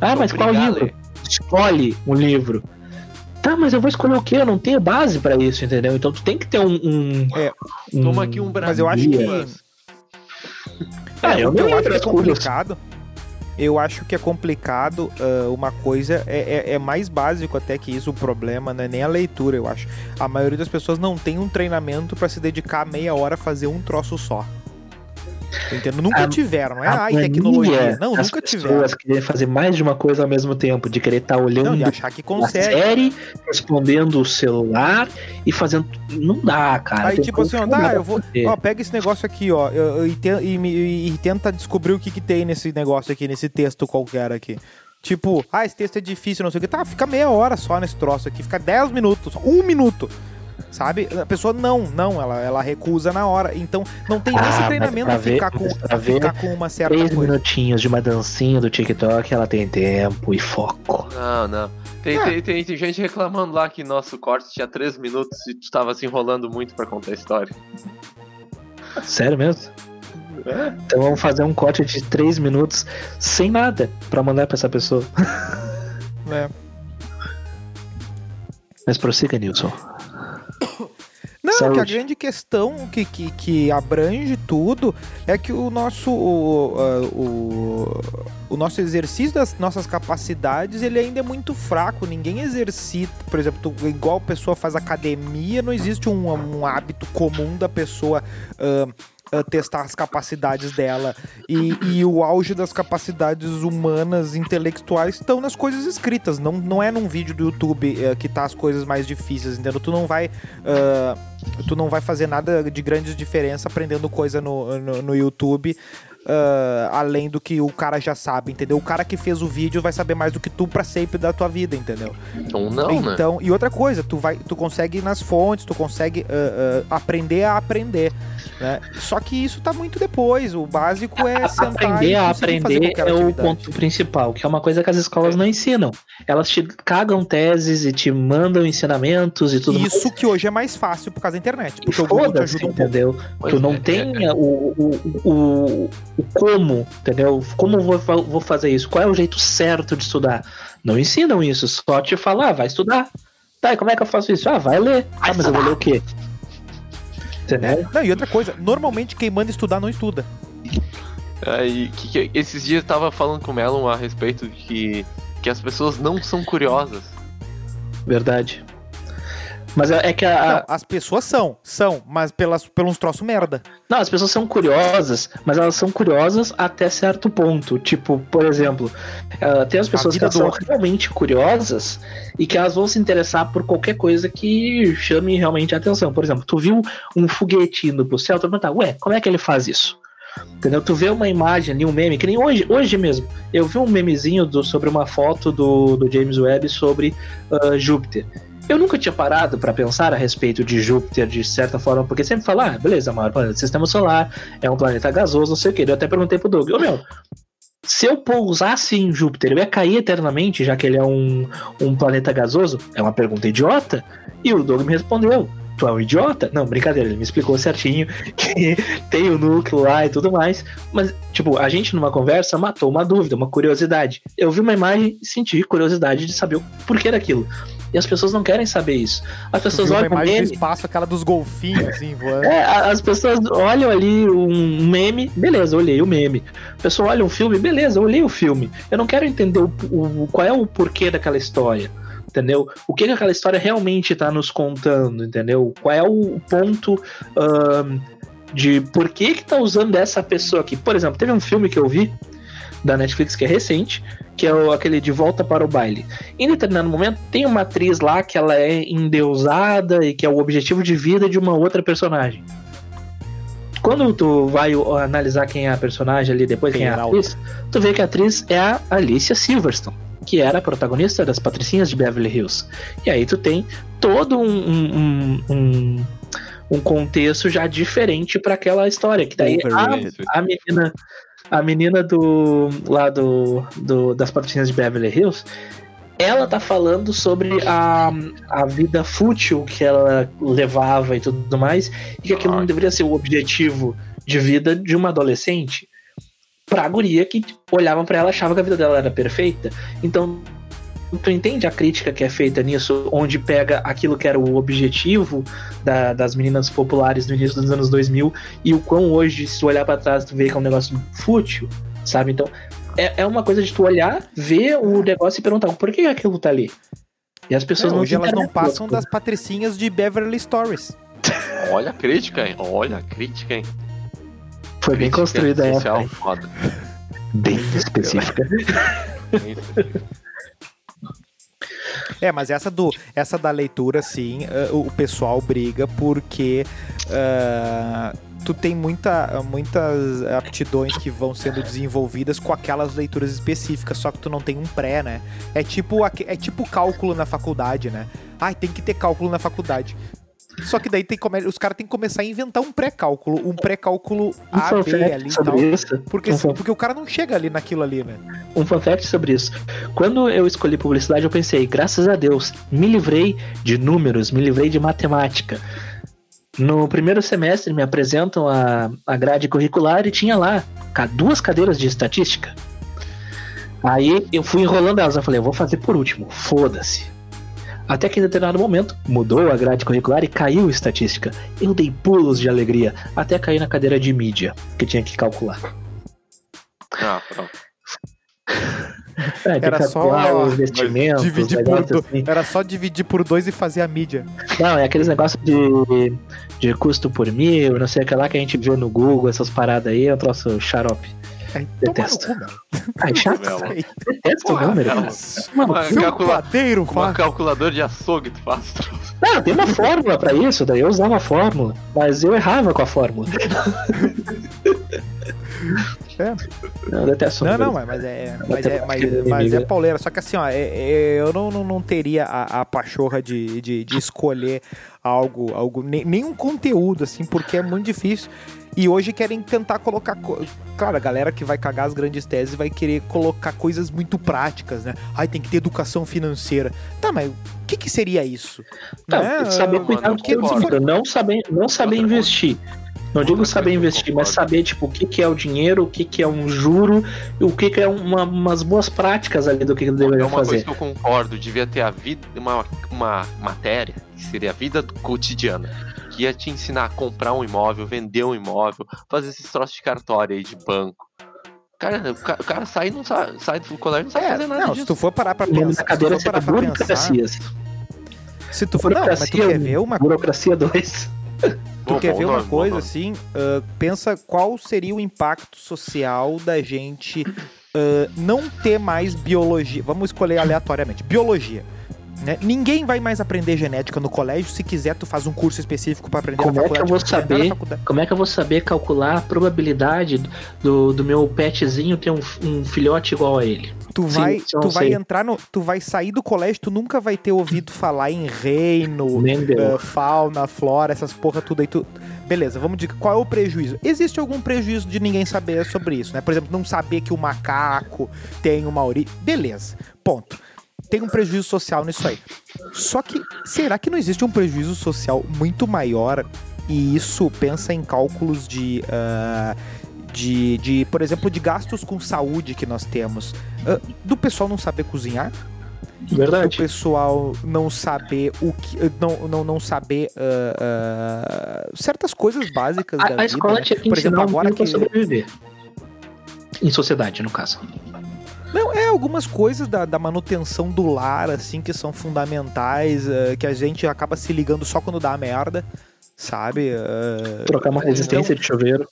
[SPEAKER 3] Ah, mas qual livro? Escolhe um livro. Tá, mas eu vou escolher o quê? Eu não tenho base pra isso, entendeu? Então tu tem que ter um. um
[SPEAKER 1] É,
[SPEAKER 3] um-
[SPEAKER 2] Toma aqui um Brás
[SPEAKER 1] Mas eu acho que-.
[SPEAKER 3] Ah, eu
[SPEAKER 1] que
[SPEAKER 3] não
[SPEAKER 1] eu acho que é complicado. Eu acho que é complicado ah, uma coisa, é, é- é mais básico até que isso, o problema não é nem a leitura, eu acho. A maioria das pessoas não tem um treinamento pra se dedicar meia hora a fazer um troço só. Entendo, nunca
[SPEAKER 3] A-
[SPEAKER 1] tiveram, não é?
[SPEAKER 3] A
[SPEAKER 1] Ai,
[SPEAKER 3] mania
[SPEAKER 1] tecnologia. Não, nunca
[SPEAKER 3] pessoas
[SPEAKER 1] tiveram.
[SPEAKER 3] querer fazer mais de uma coisa ao mesmo tempo, de querer estar olhando
[SPEAKER 1] Não, de achar que
[SPEAKER 3] a
[SPEAKER 1] consegue.
[SPEAKER 3] série, respondendo o celular e fazendo. Não dá, cara.
[SPEAKER 1] Aí,
[SPEAKER 3] Tem
[SPEAKER 1] tipo assim, ó,
[SPEAKER 3] não
[SPEAKER 1] eu vou. Ó, pega esse negócio aqui, ó, eu- eu- e, e e tenta descobrir o que, que tem nesse negócio aqui, nesse texto qualquer aqui. Tipo, ah, esse texto é difícil, não sei o que. Tá, fica meia hora só nesse troço aqui, fica 10 minutos, um minuto. Sabe? A pessoa não, não, ela, ela recusa na hora. Então, não tem
[SPEAKER 3] Ah,
[SPEAKER 1] nesse
[SPEAKER 3] mas
[SPEAKER 1] treinamento
[SPEAKER 3] pra
[SPEAKER 1] de ficar,
[SPEAKER 3] ver-
[SPEAKER 1] com,
[SPEAKER 3] mas pra ver
[SPEAKER 1] ficar com uma certa
[SPEAKER 3] Três
[SPEAKER 1] coisa.
[SPEAKER 3] minutinhos de uma dancinha do TikTok, ela tem tempo e foco.
[SPEAKER 2] Não, não. Tem,
[SPEAKER 1] Ah.
[SPEAKER 2] tem, tem, tem gente reclamando lá que nosso corte tinha 3 minutos e tu tava se enrolando muito pra contar a história.
[SPEAKER 3] Sério mesmo?
[SPEAKER 2] É?
[SPEAKER 3] Então vamos fazer um corte de três minutos sem nada pra mandar pra essa pessoa.
[SPEAKER 1] né?
[SPEAKER 3] Mas prossiga, Nilson.
[SPEAKER 1] Não,
[SPEAKER 3] Saúde.
[SPEAKER 1] que a grande questão que, que, que abrange tudo é que o nosso o, o, o nosso exercício das nossas capacidades ele ainda é muito fraco. Ninguém exercita, por exemplo, tu- igual a pessoa faz academia, não existe um, um hábito comum da pessoa ah, ah, testar as capacidades dela. E, e o auge das capacidades humanas, intelectuais, estão nas coisas escritas. Não, não é num vídeo do YouTube eh, que tá as coisas mais difíceis, entendeu? Tu não vai. ah, tu não vai fazer nada de grande diferença aprendendo coisa no, no, no YouTube. Ah, além do que o cara já sabe, entendeu? O cara que fez o vídeo vai saber mais do que tu pra sempre da tua vida, entendeu?
[SPEAKER 2] Então não, né?
[SPEAKER 1] Então, e outra coisa, tu vai, tu consegue ir nas fontes, tu consegue ah, ah, aprender a aprender, né? Só que isso tá muito depois. O básico é sentar
[SPEAKER 3] aprender
[SPEAKER 1] e
[SPEAKER 3] a aprender é o ponto principal, que é uma coisa que as escolas não ensinam. Elas te cagam teses e te mandam ensinamentos e tudo
[SPEAKER 1] Isso que hoje é mais fácil por causa da internet,
[SPEAKER 3] mais.
[SPEAKER 1] porque o Google te ajuda
[SPEAKER 3] entendeu? Tu não
[SPEAKER 2] é,
[SPEAKER 3] tem
[SPEAKER 2] é,
[SPEAKER 3] o, o, o, o como, entendeu? Como eu vou, vou fazer isso? Qual é o jeito certo de estudar? Não ensinam isso, só te falar, ah, vai estudar. Tá, e como é que eu faço isso? Ah, vai ler. Ah, mas eu vou ler o quê? Entendeu?
[SPEAKER 1] Não, e outra coisa, normalmente quem manda estudar não estuda.
[SPEAKER 2] Aí, que, que- esses dias eu tava falando com o Melon a respeito de que, que as pessoas não são curiosas.
[SPEAKER 3] Verdade. Mas é é que a,
[SPEAKER 1] Não, as pessoas são, são, mas pelas, pelos troços merda.
[SPEAKER 3] Não, as pessoas são curiosas, mas elas são curiosas até certo ponto. Tipo, por exemplo, eh, tem as pessoas que são
[SPEAKER 1] outro.
[SPEAKER 3] realmente curiosas e que elas vão se interessar por qualquer coisa que chame realmente a atenção. Por exemplo, tu viu um foguete indo pro céu, tu vai perguntar, ué, como é que ele faz isso? Entendeu? Tu vê uma imagem ali, um meme, que nem hoje, hoje mesmo. Eu vi um memezinho do- sobre uma foto do, do James Webb sobre ah, Júpiter. Eu nunca tinha parado para pensar a respeito de Júpiter de certa forma, porque sempre fala, ah, beleza, maior planeta do sistema solar, é um planeta gasoso, não sei o que. Eu até perguntei pro Doug, ô meu, se eu pousasse em Júpiter, eu ia cair eternamente, já que ele é um, um planeta gasoso? É uma pergunta idiota. E o Doug me respondeu. Tu é um idiota? Não, brincadeira, ele me explicou certinho (laughs) que tem o núcleo lá e tudo mais. Mas, tipo, a gente numa conversa matou uma dúvida, uma curiosidade. Eu vi uma imagem e senti curiosidade de saber o porquê daquilo. E as pessoas não quem saber isso. As pessoas
[SPEAKER 1] uma
[SPEAKER 3] olham o
[SPEAKER 1] imagem do
[SPEAKER 3] meme.
[SPEAKER 1] espaço, aquela dos golfinhos, assim, voando.
[SPEAKER 3] É, as pessoas olham ali um meme, beleza, olhei o meme. A pessoa olha um filme, beleza, olhei o filme. Eu não quero entender o, o- qual é o porquê daquela história, entendeu? O que, que aquela história realmente está nos contando, entendeu? Qual é o ponto de por que que tá usando essa pessoa aqui. Por exemplo, teve um filme que eu vi da Netflix que é recente, que é aquele De Volta para o Baile. Em determinado momento, tem uma atriz lá que ela é endeusada e que é o objetivo de vida de uma outra personagem. Quando tu vai analisar quem é a personagem ali, depois quem é a atriz, tu vê que a atriz é a Alicia Silverstone, que era a protagonista das Patricinhas de Beverly Hills. E aí tu tem todo um, um, um, um contexto já diferente para aquela história. Que daí a, a menina, a menina do lá do, do das Patricinhas de Beverly Hills, ela tá falando sobre a, a vida fútil que ela levava e tudo mais, e que aquilo não deveria ser o objetivo de vida de uma adolescente. Pra guria que olhavam pra ela e achavam que a vida dela era perfeita. Então, tu entende a crítica que é feita nisso, onde pega aquilo que era o objetivo da- das meninas populares no início dos anos 2000 e o quão hoje, se tu olhar pra trás, tu vê que é um negócio fútil, sabe? Então, é, é uma coisa de tu olhar, ver o negócio e perguntar por que aquilo tá ali? E as pessoas
[SPEAKER 1] É,
[SPEAKER 3] não
[SPEAKER 1] hoje elas não passam das patricinhas de Beverly Stories.
[SPEAKER 2] Olha a crítica, hein? Olha a crítica, hein?
[SPEAKER 3] Foi bem construída essa.
[SPEAKER 2] social
[SPEAKER 3] aí.
[SPEAKER 2] foda.
[SPEAKER 3] Bem específica.
[SPEAKER 2] Bem. (laughs)
[SPEAKER 1] É, mas essa do essa da leitura, sim, eh, o pessoal briga porque ah, tu tem muita, muitas aptidões que vão sendo desenvolvidas com aquelas leituras específicas, só que tu não tem um pré, né? É tipo, é tipo cálculo na faculdade, né? Ai, tem que ter cálculo na faculdade. Só que daí tem, come- os caras têm que começar a inventar um pré-cálculo, um pré-cálculo
[SPEAKER 3] Um
[SPEAKER 1] A, B ali e
[SPEAKER 3] sobre
[SPEAKER 1] tal.
[SPEAKER 3] isso.
[SPEAKER 1] Porque,
[SPEAKER 3] um fun-
[SPEAKER 1] porque o cara não chega ali naquilo ali, né?
[SPEAKER 3] um fun fact sobre isso. Quando eu escolhi publicidade, eu pensei, graças a Deus, me livrei de números, me livrei de matemática. No primeiro semestre me apresentam a, a grade curricular e tinha lá duas cadeiras de estatística. Aí eu fui enrolando elas, eu falei, eu vou fazer por último, foda-se. Até que em determinado momento mudou a grade curricular e caiu estatística. Eu dei pulos de alegria, até cair na cadeira de mídia, que tinha que calcular.
[SPEAKER 2] Ah, pronto.
[SPEAKER 3] É, tem
[SPEAKER 1] Era
[SPEAKER 3] que
[SPEAKER 1] só
[SPEAKER 3] calcular os investimentos,
[SPEAKER 1] Dividir por do-
[SPEAKER 3] assim.
[SPEAKER 1] Era só dividir por dois e fazer a mídia.
[SPEAKER 3] Não, é aqueles negócios de, de custo por mil, não sei o que lá que a gente vê no Google, essas paradas aí, é um troço xarope.
[SPEAKER 1] Aí, toma no
[SPEAKER 3] Detesto. Ai, chato.
[SPEAKER 2] Meu.
[SPEAKER 1] Aí,
[SPEAKER 3] Detesto o
[SPEAKER 2] Porra,
[SPEAKER 3] número. cara. Mano,
[SPEAKER 1] Seu
[SPEAKER 2] calcula-
[SPEAKER 1] padeiro,
[SPEAKER 2] Uma
[SPEAKER 1] fala.
[SPEAKER 2] calculadora de açougue tu faz.
[SPEAKER 3] não, tem uma fórmula pra isso, daí eu usava a fórmula, mas eu errava com a fórmula. (laughs)
[SPEAKER 1] É.
[SPEAKER 3] Não, eu detesto
[SPEAKER 1] Não, não, mas mas é, mas é, mas, mas é pauleira. Só que assim, ó, é- é- eu não, não, não teria a, a pachorra de, de, de escolher algo, algo nem, nenhum conteúdo, assim, porque é muito difícil. E hoje querem tentar colocar. co- Claro, a galera que vai cagar as grandes teses vai querer colocar coisas muito práticas, né? Ai, tem que ter educação financeira. Tá, mas o que, que seria isso?
[SPEAKER 3] Não,
[SPEAKER 1] Né?
[SPEAKER 3] saber
[SPEAKER 1] Ah,
[SPEAKER 3] cuidar
[SPEAKER 2] mano,
[SPEAKER 3] do dinheiro, não saber, não saber investir. Não digo saber
[SPEAKER 2] que
[SPEAKER 3] investir, mas saber tipo o que, que é o dinheiro, o que, que é um juro, e o que, que é uma- umas boas práticas ali do que
[SPEAKER 2] É
[SPEAKER 3] deveria
[SPEAKER 2] uma
[SPEAKER 3] fazer.
[SPEAKER 2] coisa que eu concordo, devia ter a vida, uma, uma matéria, que seria a vida do- cotidiana, que ia te ensinar a comprar um imóvel, vender um imóvel, fazer esses troços de cartório aí de banco. Cara, o ca- o cara, sai e não sabe, sai do colégio e não sabe
[SPEAKER 1] É,
[SPEAKER 2] fazer nada
[SPEAKER 1] não, se
[SPEAKER 2] disso.
[SPEAKER 1] tu for parar pra pensar,
[SPEAKER 3] cadeira
[SPEAKER 1] se tu for parar pra pensar,
[SPEAKER 3] burocracias.
[SPEAKER 1] se tu for, não, mas tu quer ver uma
[SPEAKER 3] Burocracia 2.
[SPEAKER 1] Tu
[SPEAKER 2] Bom,
[SPEAKER 1] quer
[SPEAKER 2] bom
[SPEAKER 1] ver uma
[SPEAKER 2] nome,
[SPEAKER 1] coisa assim? ah, pensa qual seria o impacto social da gente ah, não ter mais biologia. Vamos escolher aleatoriamente. Biologia. Né? Ninguém vai mais aprender genética no colégio. Se quiser, tu faz um curso específico pra aprender
[SPEAKER 3] Como
[SPEAKER 1] na
[SPEAKER 3] é que eu
[SPEAKER 1] faculdade.
[SPEAKER 3] vou
[SPEAKER 1] quiser,
[SPEAKER 3] saber?
[SPEAKER 1] faculdade.
[SPEAKER 3] Como é que eu vou saber calcular a probabilidade do, do meu petzinho ter um, um filhote igual a ele?
[SPEAKER 1] Tu
[SPEAKER 3] Sim,
[SPEAKER 1] vai,
[SPEAKER 3] isso eu
[SPEAKER 1] tu vai
[SPEAKER 3] sei.
[SPEAKER 1] entrar no, tu vai sair do colégio, tu nunca vai ter ouvido falar em reino, ah, fauna, flora, essas porra tudo aí. Tu... Beleza, vamos dizer qual é o prejuízo. Existe algum prejuízo de ninguém saber sobre isso, né? Por exemplo, não saber que o macaco tem uma origem. Beleza, ponto. Tem um prejuízo social nisso aí. Só que, será que não existe um prejuízo social muito maior? E isso pensa em cálculos de. ah, de, de, por exemplo, de gastos com saúde que nós temos. Ah, do pessoal não saber cozinhar, do
[SPEAKER 3] Verdade.
[SPEAKER 1] pessoal não saber o que. Não, não, não saber ah, ah, certas coisas básicas da
[SPEAKER 3] A,
[SPEAKER 1] vida.
[SPEAKER 3] a escola
[SPEAKER 1] né?
[SPEAKER 3] tinha que
[SPEAKER 1] Por exemplo, agora que.
[SPEAKER 3] sobreviver. Em sociedade, no caso.
[SPEAKER 1] Não, é algumas coisas da, da manutenção do lar, assim, que são fundamentais, ah, que a gente acaba se ligando só quando dá merda, sabe? Ah,
[SPEAKER 3] Trocar uma resistência de chuveiro.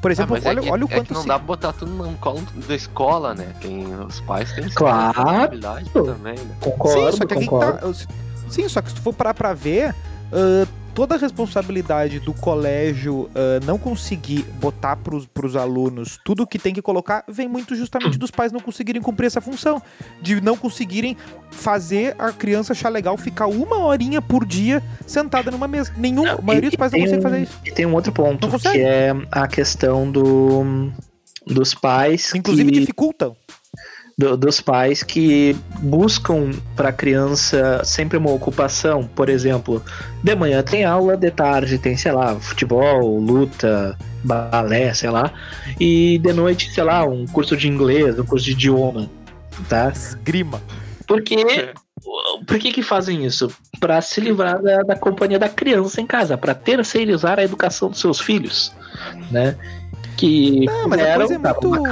[SPEAKER 1] por
[SPEAKER 2] Ah,
[SPEAKER 1] exemplo,
[SPEAKER 2] é
[SPEAKER 1] olha,
[SPEAKER 2] que-
[SPEAKER 1] olha o
[SPEAKER 2] é que
[SPEAKER 1] quanto
[SPEAKER 2] não
[SPEAKER 1] se-
[SPEAKER 2] dá pra botar tudo no colo da escola, né? Tem, os pais têm
[SPEAKER 3] Claro.
[SPEAKER 2] responsabilidade também, né?
[SPEAKER 3] Concordo,
[SPEAKER 1] Sim, só que aqui
[SPEAKER 3] concordo.
[SPEAKER 1] tá. Sim, só que se tu for parar pra ver, ah, toda a responsabilidade do colégio ah, não conseguir botar pros, pros alunos tudo o que tem que colocar vem muito justamente dos pais não conseguirem cumprir essa função. De não conseguirem fazer a criança achar legal ficar uma horinha por dia sentada numa mesa. Nenhum, a maioria dos pais não consegue
[SPEAKER 3] um-
[SPEAKER 1] fazer isso.
[SPEAKER 3] E tem um outro ponto,
[SPEAKER 1] Não
[SPEAKER 3] que é a questão do, dos pais
[SPEAKER 1] Inclusive
[SPEAKER 3] que,
[SPEAKER 1] dificultam.
[SPEAKER 3] Do- dos pais que buscam para a criança sempre uma ocupação. Por exemplo, de manhã tem aula, de tarde tem, sei lá, futebol, luta, balé, sei lá, e de noite, sei lá, um curso de inglês, um curso de idioma, tá?
[SPEAKER 1] Esgrima.
[SPEAKER 3] Porque por que que fazem isso? Para se livrar da, da companhia da criança em casa, para terceirizar a educação dos seus filhos, né? Que
[SPEAKER 1] Não, mas a
[SPEAKER 3] fizeram,
[SPEAKER 1] coisa é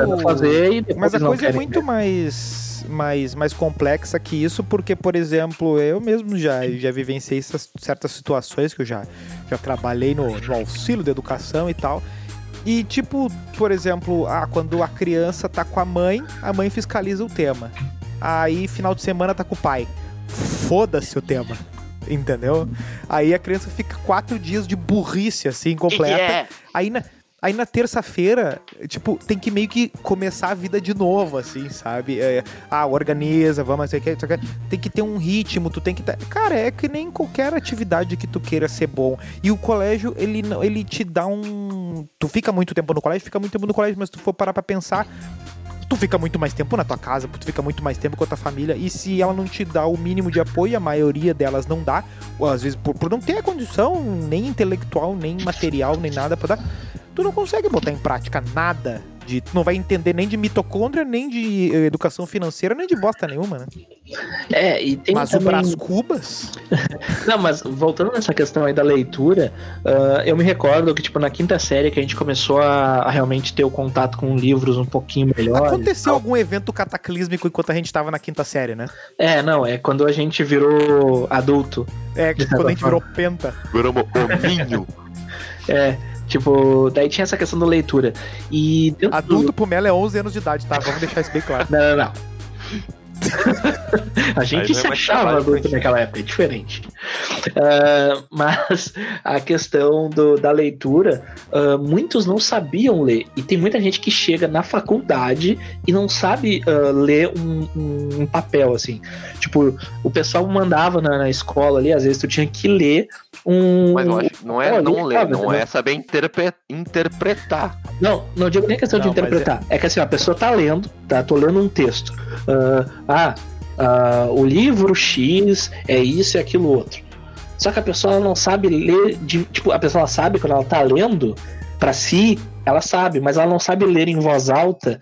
[SPEAKER 1] muito-
[SPEAKER 3] fazer e depois
[SPEAKER 1] Mas a
[SPEAKER 3] não
[SPEAKER 1] coisa é muito mais. mais, mais, mais complexa que isso, porque, por exemplo, eu mesmo já, já vivenciei essas, certas situações que eu já, já trabalhei no, no auxílio da educação e tal. E, tipo, por exemplo, ah, quando a criança tá com a mãe, a mãe fiscaliza o tema. Aí, final de semana, tá com o pai. Foda-se o tema. Entendeu? Aí a criança fica quatro dias de burrice, assim, completa.
[SPEAKER 2] é?
[SPEAKER 1] Aí na, aí na terça-feira, tipo, tem que meio que começar a vida de novo, assim, sabe? É, ah, organiza, vamos, sei que. Tem que ter um ritmo, tu tem que. Tá... Cara, é que nem qualquer atividade que tu queira ser bom. E o colégio, ele, ele te dá um. Tu fica muito tempo no colégio, fica muito tempo no colégio, mas se tu for parar pra pensar. Tu fica muito mais tempo na tua casa, tu fica muito mais tempo com a tua família, e se ela não te dá o mínimo de apoio, a maioria delas não dá, às vezes por, por não ter a condição nem intelectual, nem material, nem nada pra dar, tu não consegue botar em prática nada. De, tu não vai entender nem de mitocôndria, nem de eh, educação financeira, nem de bosta nenhuma, né?
[SPEAKER 3] É, e tem
[SPEAKER 1] Mas o
[SPEAKER 3] também...
[SPEAKER 1] Brás Cubas. (laughs)
[SPEAKER 3] Não, mas voltando nessa questão aí da leitura, ah, eu me recordo que, tipo, na quinta série que a gente começou a, a realmente ter o contato com livros um pouquinho melhor.
[SPEAKER 1] Aconteceu algum evento cataclísmico enquanto a gente tava na quinta série, né?
[SPEAKER 3] É, não, é quando a gente virou adulto.
[SPEAKER 1] É,
[SPEAKER 3] certa
[SPEAKER 1] quando a gente
[SPEAKER 3] forma.
[SPEAKER 1] virou penta.
[SPEAKER 2] Viramos hominho. (laughs)
[SPEAKER 3] É, tipo, daí tinha essa questão da leitura. E
[SPEAKER 1] Adulto pro Melo é 11 anos de idade, tá? Vamos deixar isso bem claro.
[SPEAKER 3] Não, não, não. (laughs) a gente
[SPEAKER 2] é
[SPEAKER 3] se achava adulto naquela época, é diferente. Ah, (laughs) mas a questão do- da leitura, ah, muitos não sabiam ler. E tem muita gente que chega na faculdade e não sabe ah, ler um, um- um papel, assim. Tipo, o pessoal mandava na, na escola ali, às vezes tu tinha que ler um.
[SPEAKER 2] Mas eu acho não é
[SPEAKER 3] Olha,
[SPEAKER 2] não ler, não é saber interpre- interpretar.
[SPEAKER 3] Não, não digo nem questão de
[SPEAKER 1] Não, mas
[SPEAKER 3] interpretar. É... que assim, a pessoa tá lendo, tá? Tô lendo um texto. Ah, ah, ah, o livro X é isso e aquilo outro. Só que a pessoa não sabe ler. De, tipo, a pessoa sabe quando ela tá lendo, pra si, ela sabe, mas ela não sabe ler em voz alta,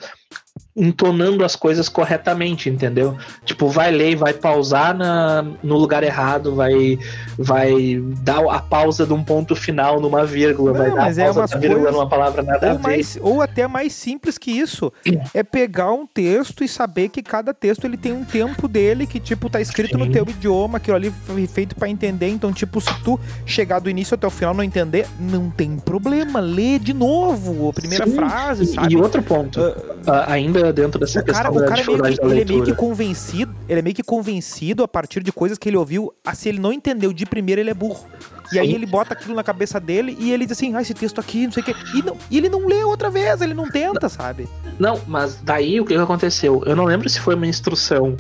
[SPEAKER 3] entonando as coisas corretamente, entendeu? Tipo, vai ler e vai pausar na, no lugar errado, vai, vai dar a pausa de um ponto final numa vírgula,
[SPEAKER 1] Não,
[SPEAKER 3] vai dar a
[SPEAKER 1] é
[SPEAKER 3] pausa
[SPEAKER 1] umas
[SPEAKER 3] da vírgula
[SPEAKER 1] coisas-
[SPEAKER 3] numa palavra nada a
[SPEAKER 1] Ou,
[SPEAKER 3] ver.
[SPEAKER 1] mais, ou até mais simples que isso. É pegar um texto e saber que cada texto ele tem um tempo dele que, tipo, tá escrito no
[SPEAKER 3] Sim.
[SPEAKER 1] teu idioma, aquilo ali foi feito pra entender. Então, tipo, se tu chegar do início até o final e não entender, não tem problema. Lê de novo a primeira
[SPEAKER 3] Sim,
[SPEAKER 1] frase,
[SPEAKER 3] E,
[SPEAKER 1] sabe?
[SPEAKER 3] e outro ponto,
[SPEAKER 1] Ah,
[SPEAKER 3] ah, dentro dessa
[SPEAKER 1] o cara,
[SPEAKER 3] questão
[SPEAKER 1] o
[SPEAKER 3] da
[SPEAKER 1] cara é meio
[SPEAKER 3] dificuldade
[SPEAKER 1] que,
[SPEAKER 3] da
[SPEAKER 1] ele é meio que
[SPEAKER 3] leitura.
[SPEAKER 1] convencido, ele é meio que convencido a partir de coisas que ele ouviu. Ah, se ele não entendeu de primeira, ele é burro. E aí ele bota aquilo na cabeça dele e ele diz assim, ah, esse texto aqui, não sei o quê. E, não, e ele não lê outra vez, ele não tenta, sabe?
[SPEAKER 3] Não, mas daí o que aconteceu? Eu não lembro se foi uma instrução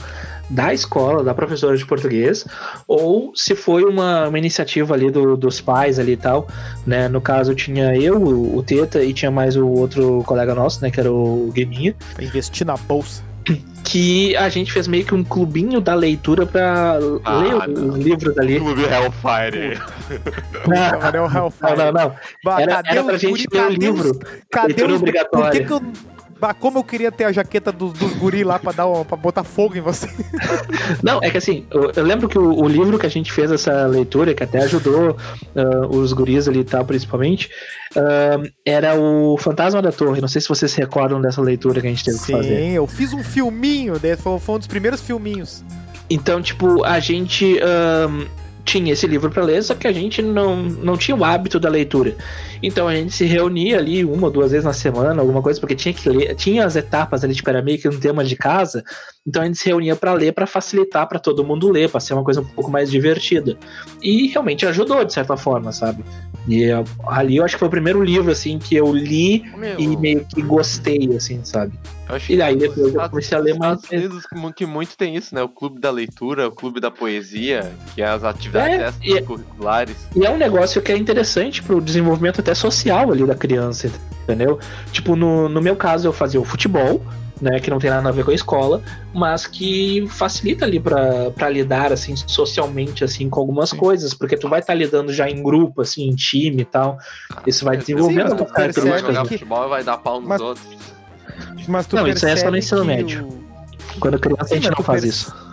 [SPEAKER 3] da escola, da professora de português, ou se foi uma, uma iniciativa ali do- dos pais ali e tal, né? No caso tinha eu, o, Teta, e tinha mais o outro colega nosso, né, que era o Guiminha,
[SPEAKER 1] investir na bolsa.
[SPEAKER 3] Que a gente fez meio que um clubinho da leitura pra
[SPEAKER 2] Ah,
[SPEAKER 3] ler
[SPEAKER 2] não.
[SPEAKER 3] os livros ali.
[SPEAKER 2] Clube Hellfire. (laughs)
[SPEAKER 3] Não,
[SPEAKER 1] Cadê o Hellfire?
[SPEAKER 3] não, não, não.
[SPEAKER 1] Bah,
[SPEAKER 3] Era,
[SPEAKER 1] cadê
[SPEAKER 3] era pra gente ler o
[SPEAKER 1] os-
[SPEAKER 3] livro.
[SPEAKER 1] Cadê
[SPEAKER 3] leitura
[SPEAKER 1] os... Por que
[SPEAKER 3] obrigatória.
[SPEAKER 1] que eu... Bah, como eu queria ter a jaqueta dos, dos guri lá pra, dar um, pra botar fogo em você. (laughs)
[SPEAKER 3] Não, é que assim, eu, eu lembro que o, o livro que a gente fez essa leitura, que até ajudou ah, os guris ali e tal, principalmente, ah, era o Fantasma da Torre. Não sei se vocês se recordam dessa leitura que a gente teve que fazer.
[SPEAKER 1] Sim, eu fiz um filminho, foi, foi um dos primeiros filminhos.
[SPEAKER 3] Então, tipo, a gente ahn, tinha esse livro pra ler, só que a gente não, não tinha o hábito da leitura. Então a gente se reunia ali uma ou duas vezes na semana, alguma coisa, porque tinha que ler, tinha as etapas ali, tipo, era meio que um tema de casa, então a gente se reunia pra ler, pra facilitar pra todo mundo ler, pra ser uma coisa um pouco mais divertida. E realmente ajudou, de certa forma, sabe? E ah, ali eu acho que foi o primeiro livro, assim, que eu li
[SPEAKER 2] Meu,
[SPEAKER 3] e meio que gostei, assim, sabe? E
[SPEAKER 2] que
[SPEAKER 3] depois eu comecei a ler mais.
[SPEAKER 2] Unidos que- muito tem isso, né? O clube da leitura, o clube da poesia, que é as atividades
[SPEAKER 3] É, e-
[SPEAKER 2] extracurriculares.
[SPEAKER 3] E é um negócio que é interessante pro desenvolvimento até social ali da criança, entendeu? Tipo, no, no meu caso eu fazia o futebol, né, que não tem nada a ver com a escola, mas que facilita ali pra pra lidar, assim, socialmente, assim, com algumas coisas, porque tu vai estar lidando já em grupo, assim, em time e tal, isso vai desenvolvendo
[SPEAKER 1] mas tu
[SPEAKER 2] Vai
[SPEAKER 3] características.
[SPEAKER 2] jogar
[SPEAKER 1] que-
[SPEAKER 2] futebol e vai dar pau nos
[SPEAKER 1] Mas-
[SPEAKER 2] outros.
[SPEAKER 1] Mas tu
[SPEAKER 3] Não, isso aí é só no ensino médio.
[SPEAKER 1] o-
[SPEAKER 3] Quando criança a
[SPEAKER 1] Sim,
[SPEAKER 3] gente
[SPEAKER 1] mas
[SPEAKER 3] não faz
[SPEAKER 1] perce-
[SPEAKER 3] isso.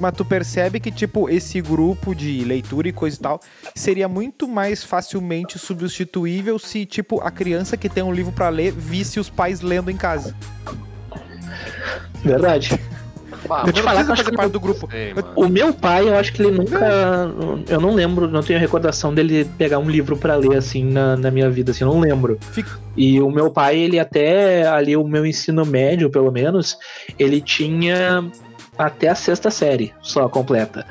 [SPEAKER 1] Mas tu percebe que, tipo, esse grupo de leitura e coisa e tal seria muito mais facilmente substituível se, tipo, a criança que tem um livro pra ler visse os pais lendo em casa.
[SPEAKER 3] Verdade.
[SPEAKER 2] Ah,
[SPEAKER 3] Vou te falar que
[SPEAKER 1] precisa
[SPEAKER 3] eu acho
[SPEAKER 1] fazer
[SPEAKER 3] que
[SPEAKER 1] parte do grupo.
[SPEAKER 2] sei.
[SPEAKER 3] O meu pai, eu acho que ele nunca. Eu não lembro, não tenho recordação dele pegar um livro pra ler assim na, na minha vida, assim, eu não lembro.
[SPEAKER 1] Fica-
[SPEAKER 3] E o meu pai, ele até ali, o meu ensino médio, pelo menos, ele tinha até a sexta série só completa.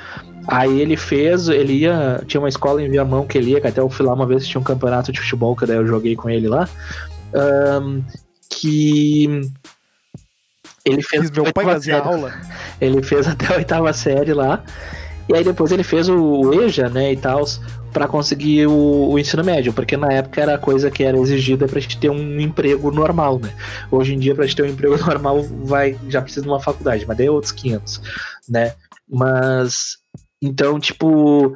[SPEAKER 3] Aí ele fez, ele ia. Tinha uma escola em Viamão que ele ia, que até eu fui lá uma vez, tinha um campeonato de futebol, que daí eu joguei com ele lá. ahn, que. Ele fez
[SPEAKER 1] meu
[SPEAKER 3] até
[SPEAKER 1] pai
[SPEAKER 3] a oitava
[SPEAKER 1] fazia
[SPEAKER 3] série.
[SPEAKER 1] aula. (laughs)
[SPEAKER 3] Ele fez até a oitava série lá. E aí depois ele fez o EJA, né, e tal, pra conseguir o, o ensino médio, porque na época era a coisa que era exigida pra gente ter um emprego normal, né? Hoje em dia, pra gente ter um emprego (laughs) normal, vai já precisa de uma faculdade, mas daí é outros 500, né? Mas, então, tipo,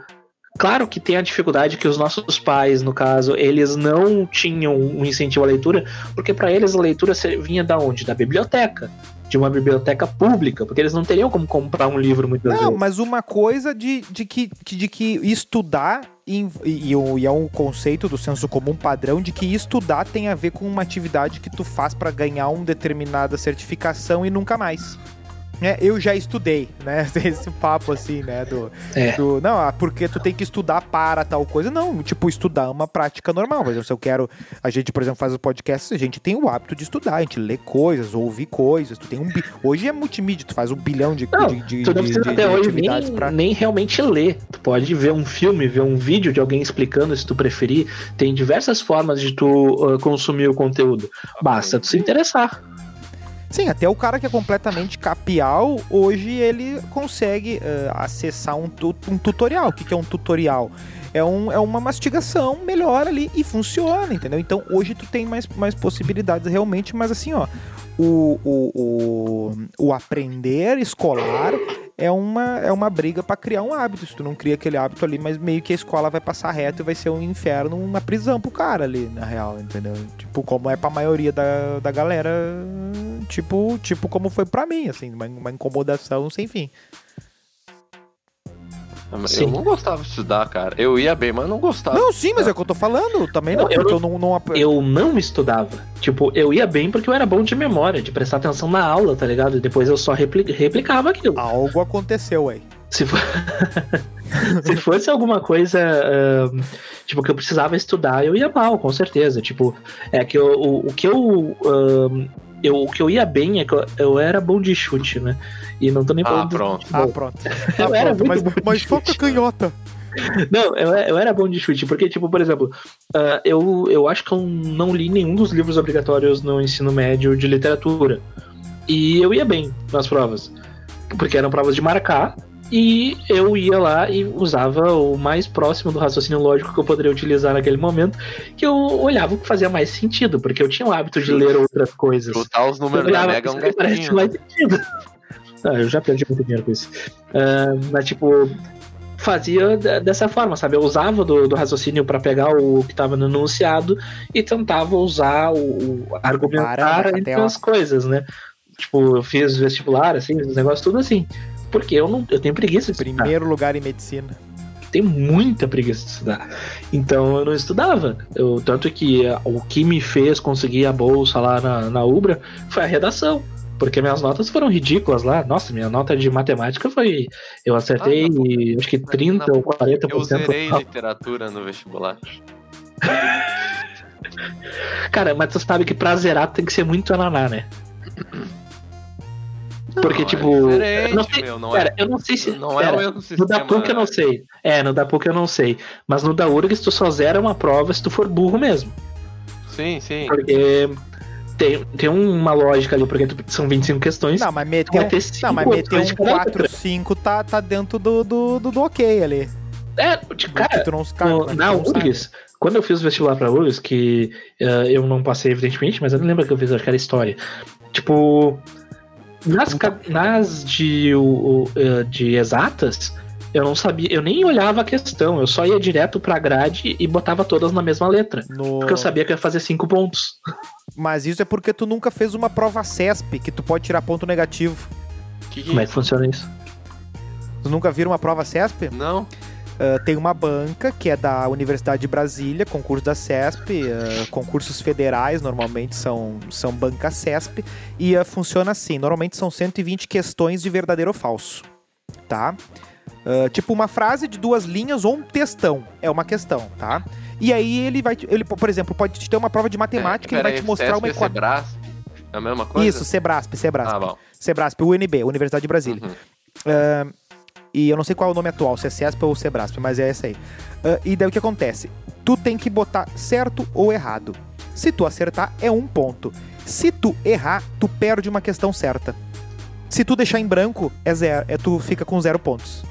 [SPEAKER 3] claro que tem a dificuldade que os nossos pais, no caso, eles não tinham um incentivo à leitura, porque pra eles a leitura vinha da onde? Da biblioteca. De uma biblioteca pública, porque eles não teriam como comprar um livro muitas
[SPEAKER 1] Não,
[SPEAKER 3] vezes.
[SPEAKER 1] mas uma coisa de, de, que, de que estudar, e, e e é um conceito do senso comum padrão, de que estudar tem a ver com uma atividade que tu faz pra ganhar uma determinada certificação e nunca mais. É, eu já estudei, né? (laughs) Esse papo assim, né? Do,
[SPEAKER 3] É.
[SPEAKER 1] do- não, ah, porque tu tem que estudar para tal coisa. Não, tipo, estudar é uma prática normal. Por exemplo, se eu quero. A gente, por exemplo, faz o podcast, a gente tem o hábito de estudar, a gente lê coisas, ouve coisas. Tu tem um. Hoje é multimídia, tu faz um bilhão de,
[SPEAKER 3] Não,
[SPEAKER 1] de, de,
[SPEAKER 3] Tu não precisa
[SPEAKER 1] de-
[SPEAKER 3] até hoje nem,
[SPEAKER 1] pra.
[SPEAKER 3] nem realmente ler. Tu pode ver um filme, ver um vídeo de alguém explicando se tu preferir. Tem diversas formas de tu ah, consumir o conteúdo. Basta tu se interessar.
[SPEAKER 1] Sim, até o cara que é completamente capial, hoje ele consegue eh, acessar um, tu- um tutorial. O que, que é um tutorial? É, um, é uma mastigação melhor ali e funciona, entendeu? Então hoje tu tem mais, mais possibilidades realmente, mas assim, ó, o, o, o, o aprender escolar é uma, é uma briga pra criar um hábito. Se tu não cria aquele hábito ali, mas meio que a escola vai passar reto e vai ser um inferno, uma prisão pro cara ali, na real, entendeu? Tipo, como é pra maioria da, da galera, tipo, tipo como foi pra mim, assim, uma, uma incomodação sem fim.
[SPEAKER 3] Sim.
[SPEAKER 2] Eu não gostava de estudar, cara. Eu ia bem, mas não gostava.
[SPEAKER 1] Não, sim, mas é o que eu tô falando, também não,
[SPEAKER 3] Não, eu
[SPEAKER 1] porque eu não... não
[SPEAKER 3] Eu não estudava. Tipo, eu ia bem porque eu era bom de memória, de prestar atenção na aula, tá ligado? E depois eu só repli- replicava aquilo.
[SPEAKER 1] Algo aconteceu aí.
[SPEAKER 3] Se, for... (laughs) Se fosse alguma coisa, ahn, tipo, que eu precisava estudar, eu ia mal, com certeza. Tipo, é que eu, o, o que eu, ahn, eu. O que eu ia bem é que eu, eu era bom de chute, né? E não tô nem
[SPEAKER 2] Ah,
[SPEAKER 3] falando. de
[SPEAKER 2] pronto.
[SPEAKER 1] Ah,
[SPEAKER 3] futebol.
[SPEAKER 1] pronto. (laughs)
[SPEAKER 3] Eu
[SPEAKER 1] Ah,
[SPEAKER 3] era
[SPEAKER 1] pronto,
[SPEAKER 3] muito
[SPEAKER 1] mas,
[SPEAKER 3] bom de
[SPEAKER 1] mas foca
[SPEAKER 3] chute.
[SPEAKER 1] canhota.
[SPEAKER 3] Não, eu, eu era bom de chute, porque, tipo, por exemplo, ah, eu, eu acho que eu não li nenhum dos livros obrigatórios no ensino médio de literatura. E eu ia bem nas provas. Porque eram provas de marcar. E eu ia lá e usava o mais próximo do raciocínio lógico que eu poderia utilizar naquele momento, que eu olhava o que fazia mais sentido, porque eu tinha o hábito de ler outras coisas.
[SPEAKER 2] Chutar os
[SPEAKER 3] Eu
[SPEAKER 2] números da Mega é um gatinho.
[SPEAKER 3] mais sentido. (laughs) Ah, eu já perdi muito dinheiro com isso. Ah, mas, tipo, fazia de- dessa forma, sabe? Eu usava do, do raciocínio para pegar o que estava no enunciado e tentava usar o, o argumentar
[SPEAKER 1] Caramba,
[SPEAKER 3] entre as coisas, né? Tipo, eu fiz vestibular, assim, os negócios tudo assim. Porque eu não eu tenho preguiça de estudar.
[SPEAKER 1] Primeiro lugar em medicina.
[SPEAKER 3] Tenho muita preguiça de estudar. Então eu não estudava. Eu, tanto que ah, o que me fez conseguir a bolsa lá na, na Ubra foi a redação. Porque minhas notas foram ridículas lá. Nossa, minha nota de matemática foi. Eu acertei
[SPEAKER 2] Ah, não.
[SPEAKER 3] acho que 30 ou 40%.
[SPEAKER 2] Eu zerei literatura no vestibular.
[SPEAKER 3] Cara, mas tu sabe que pra zerar tem que ser muito ananá, né? Porque,
[SPEAKER 2] Não,
[SPEAKER 3] tipo,
[SPEAKER 2] É diferente,
[SPEAKER 3] eu não sei-
[SPEAKER 2] meu, não
[SPEAKER 3] Pera,
[SPEAKER 2] é,
[SPEAKER 3] eu não sei se.
[SPEAKER 2] não é
[SPEAKER 3] pera,
[SPEAKER 2] o mesmo
[SPEAKER 3] No
[SPEAKER 2] sistema.
[SPEAKER 3] da PUC eu não sei. É, no da PUC eu não sei. Mas no da URGS tu só zera uma prova se tu for burro mesmo.
[SPEAKER 2] Sim, sim.
[SPEAKER 3] Porque tem, tem uma lógica ali, porque são 25 questões.
[SPEAKER 1] Não, mas meter
[SPEAKER 3] vai
[SPEAKER 1] um,
[SPEAKER 3] ter cinco
[SPEAKER 1] não, mas meter um
[SPEAKER 3] de cada
[SPEAKER 1] 4,
[SPEAKER 3] letra.
[SPEAKER 1] 5 tá, tá dentro do, do, do, do ok ali.
[SPEAKER 3] É, de
[SPEAKER 1] Porque
[SPEAKER 3] cara,
[SPEAKER 1] tu não,
[SPEAKER 3] no-
[SPEAKER 1] cara,
[SPEAKER 3] na
[SPEAKER 1] tu não sabe.
[SPEAKER 3] URGS, quando eu fiz o vestibular pra URGS, que eh, eu não passei, evidentemente, mas eu não lembro que eu fiz, acho que era história. Tipo, nas, nas de, o- o, eh, de exatas, eu não sabia, eu nem olhava a questão, eu só ia direto pra grade e botava todas na mesma letra.
[SPEAKER 1] No...
[SPEAKER 3] Porque eu sabia que eu ia fazer cinco pontos.
[SPEAKER 1] Mas isso é porque tu nunca fez uma prova CESP, que tu pode tirar ponto negativo.
[SPEAKER 2] Que que-
[SPEAKER 3] Como é que funciona isso?
[SPEAKER 1] Tu nunca viram uma prova CESP?
[SPEAKER 2] Não,
[SPEAKER 1] Uh, tem uma banca que é da Universidade de Brasília, concurso da CESP, uh, concursos federais normalmente são, são banca CESP, e uh, funciona assim: normalmente são 120 questões de verdadeiro ou falso, tá? tipo uma frase de duas linhas ou um textão, é uma questão, tá? E aí ele vai, ele, por exemplo, pode te ter uma prova de matemática, é, ele vai te mostrar
[SPEAKER 2] CESP
[SPEAKER 1] uma
[SPEAKER 2] equação. É a mesma coisa?
[SPEAKER 1] Isso, Sebrasp, Sebrasp.
[SPEAKER 2] Ah, bom.
[SPEAKER 1] Sebrasp, UNB, Universidade de Brasília.
[SPEAKER 2] Uhum.
[SPEAKER 1] E eu não sei qual é o nome atual, se é CESP ou Sebrasp, mas é essa aí. Uh, e daí o que acontece? Tu tem que botar certo ou errado. Se tu acertar, é um ponto. Se tu errar, tu perde uma questão certa. Se tu deixar em branco, é zero, é, tu fica com zero pontos.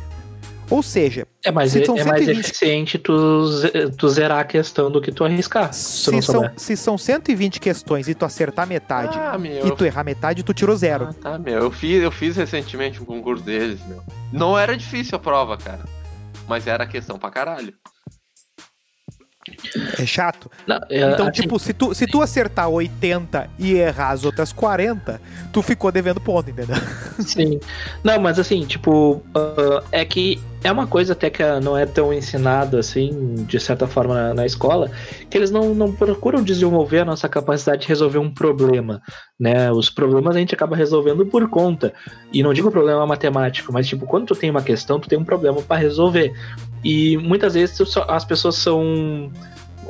[SPEAKER 1] Ou seja,
[SPEAKER 3] é mais,
[SPEAKER 1] se
[SPEAKER 3] é,
[SPEAKER 1] são
[SPEAKER 3] é mais
[SPEAKER 1] 120
[SPEAKER 3] eficiente tu, tu zerar a questão do que tu arriscar. Se,
[SPEAKER 1] se, são, se são 120 questões e tu acertar metade
[SPEAKER 2] Ah, meu.
[SPEAKER 1] e tu errar metade, tu tirou zero.
[SPEAKER 2] Ah, tá, meu. Eu fiz, eu fiz recentemente um concurso deles, meu. Não era difícil a prova, cara. Mas era questão pra caralho.
[SPEAKER 1] É chato.
[SPEAKER 3] Não, é,
[SPEAKER 1] Então,
[SPEAKER 3] assim,
[SPEAKER 1] tipo, se tu, se tu acertar 80 e errar as outras 40, tu ficou devendo ponto, entendeu?
[SPEAKER 3] Sim. Não, mas assim, tipo, ah, é que é uma coisa até que não é tão ensinada assim, de certa forma, na, na escola, que eles não, não procuram desenvolver a nossa capacidade de resolver um problema, né? Os problemas a gente acaba resolvendo por conta. E não digo problema matemático, mas tipo, quando tu tem uma questão, tu tem um problema para resolver. E muitas vezes as pessoas são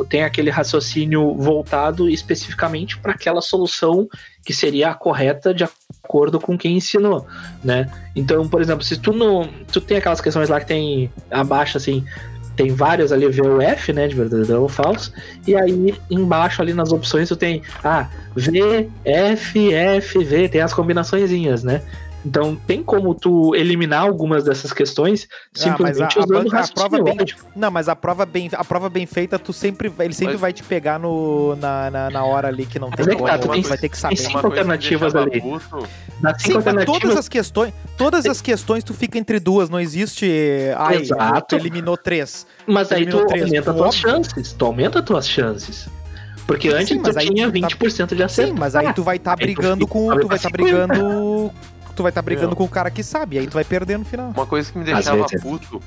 [SPEAKER 3] tem aquele raciocínio voltado especificamente para aquela solução que seria a correta de acordo com quem ensinou, né? Então, por exemplo, se tu não, tu tem aquelas questões lá que tem abaixo assim, tem várias ali V ou F, né, de verdadeiro ou falso, e aí embaixo ali nas opções tu tem ah, V, F, F, V, tem as combinaçõezinhas, né? Então tem como tu eliminar algumas dessas questões
[SPEAKER 1] Ah, mas a,
[SPEAKER 3] simplesmente
[SPEAKER 1] a
[SPEAKER 3] usando
[SPEAKER 1] banca- a
[SPEAKER 3] raciocínio
[SPEAKER 1] prova bem, não, mas a prova bem, a prova bem feita, tu sempre, ele sempre
[SPEAKER 2] Mas-
[SPEAKER 1] vai te pegar no, na, na, na hora ali que não
[SPEAKER 3] Mas
[SPEAKER 1] tem
[SPEAKER 3] é que
[SPEAKER 1] como,
[SPEAKER 3] tá, tu tem-
[SPEAKER 1] vai ter que saber.
[SPEAKER 3] tem cinco alternativas ali. Das
[SPEAKER 1] Sim,
[SPEAKER 3] cinco
[SPEAKER 1] mas todas
[SPEAKER 3] alternativas,
[SPEAKER 1] as questões, todas as questões tu fica entre duas, não existe, ai,
[SPEAKER 3] Exato.
[SPEAKER 1] tu eliminou três.
[SPEAKER 3] mas aí tu
[SPEAKER 1] três,
[SPEAKER 3] aumenta tuas
[SPEAKER 1] óbvio.
[SPEAKER 3] chances, tu aumenta tuas chances. Porque
[SPEAKER 1] Sim,
[SPEAKER 3] antes
[SPEAKER 1] mas
[SPEAKER 3] tu
[SPEAKER 1] aí
[SPEAKER 3] tinha
[SPEAKER 1] tu tá-
[SPEAKER 3] 20% de acerto.
[SPEAKER 1] Sim, mas aí tu vai estar
[SPEAKER 3] tu
[SPEAKER 1] brigando com, tu vai
[SPEAKER 3] pra
[SPEAKER 1] estar
[SPEAKER 3] 50.
[SPEAKER 1] brigando, tu vai estar brigando
[SPEAKER 2] Meu.
[SPEAKER 1] com o cara que sabe, aí tu vai perder no final.
[SPEAKER 2] Uma coisa que me deixava
[SPEAKER 3] vezes.
[SPEAKER 2] puto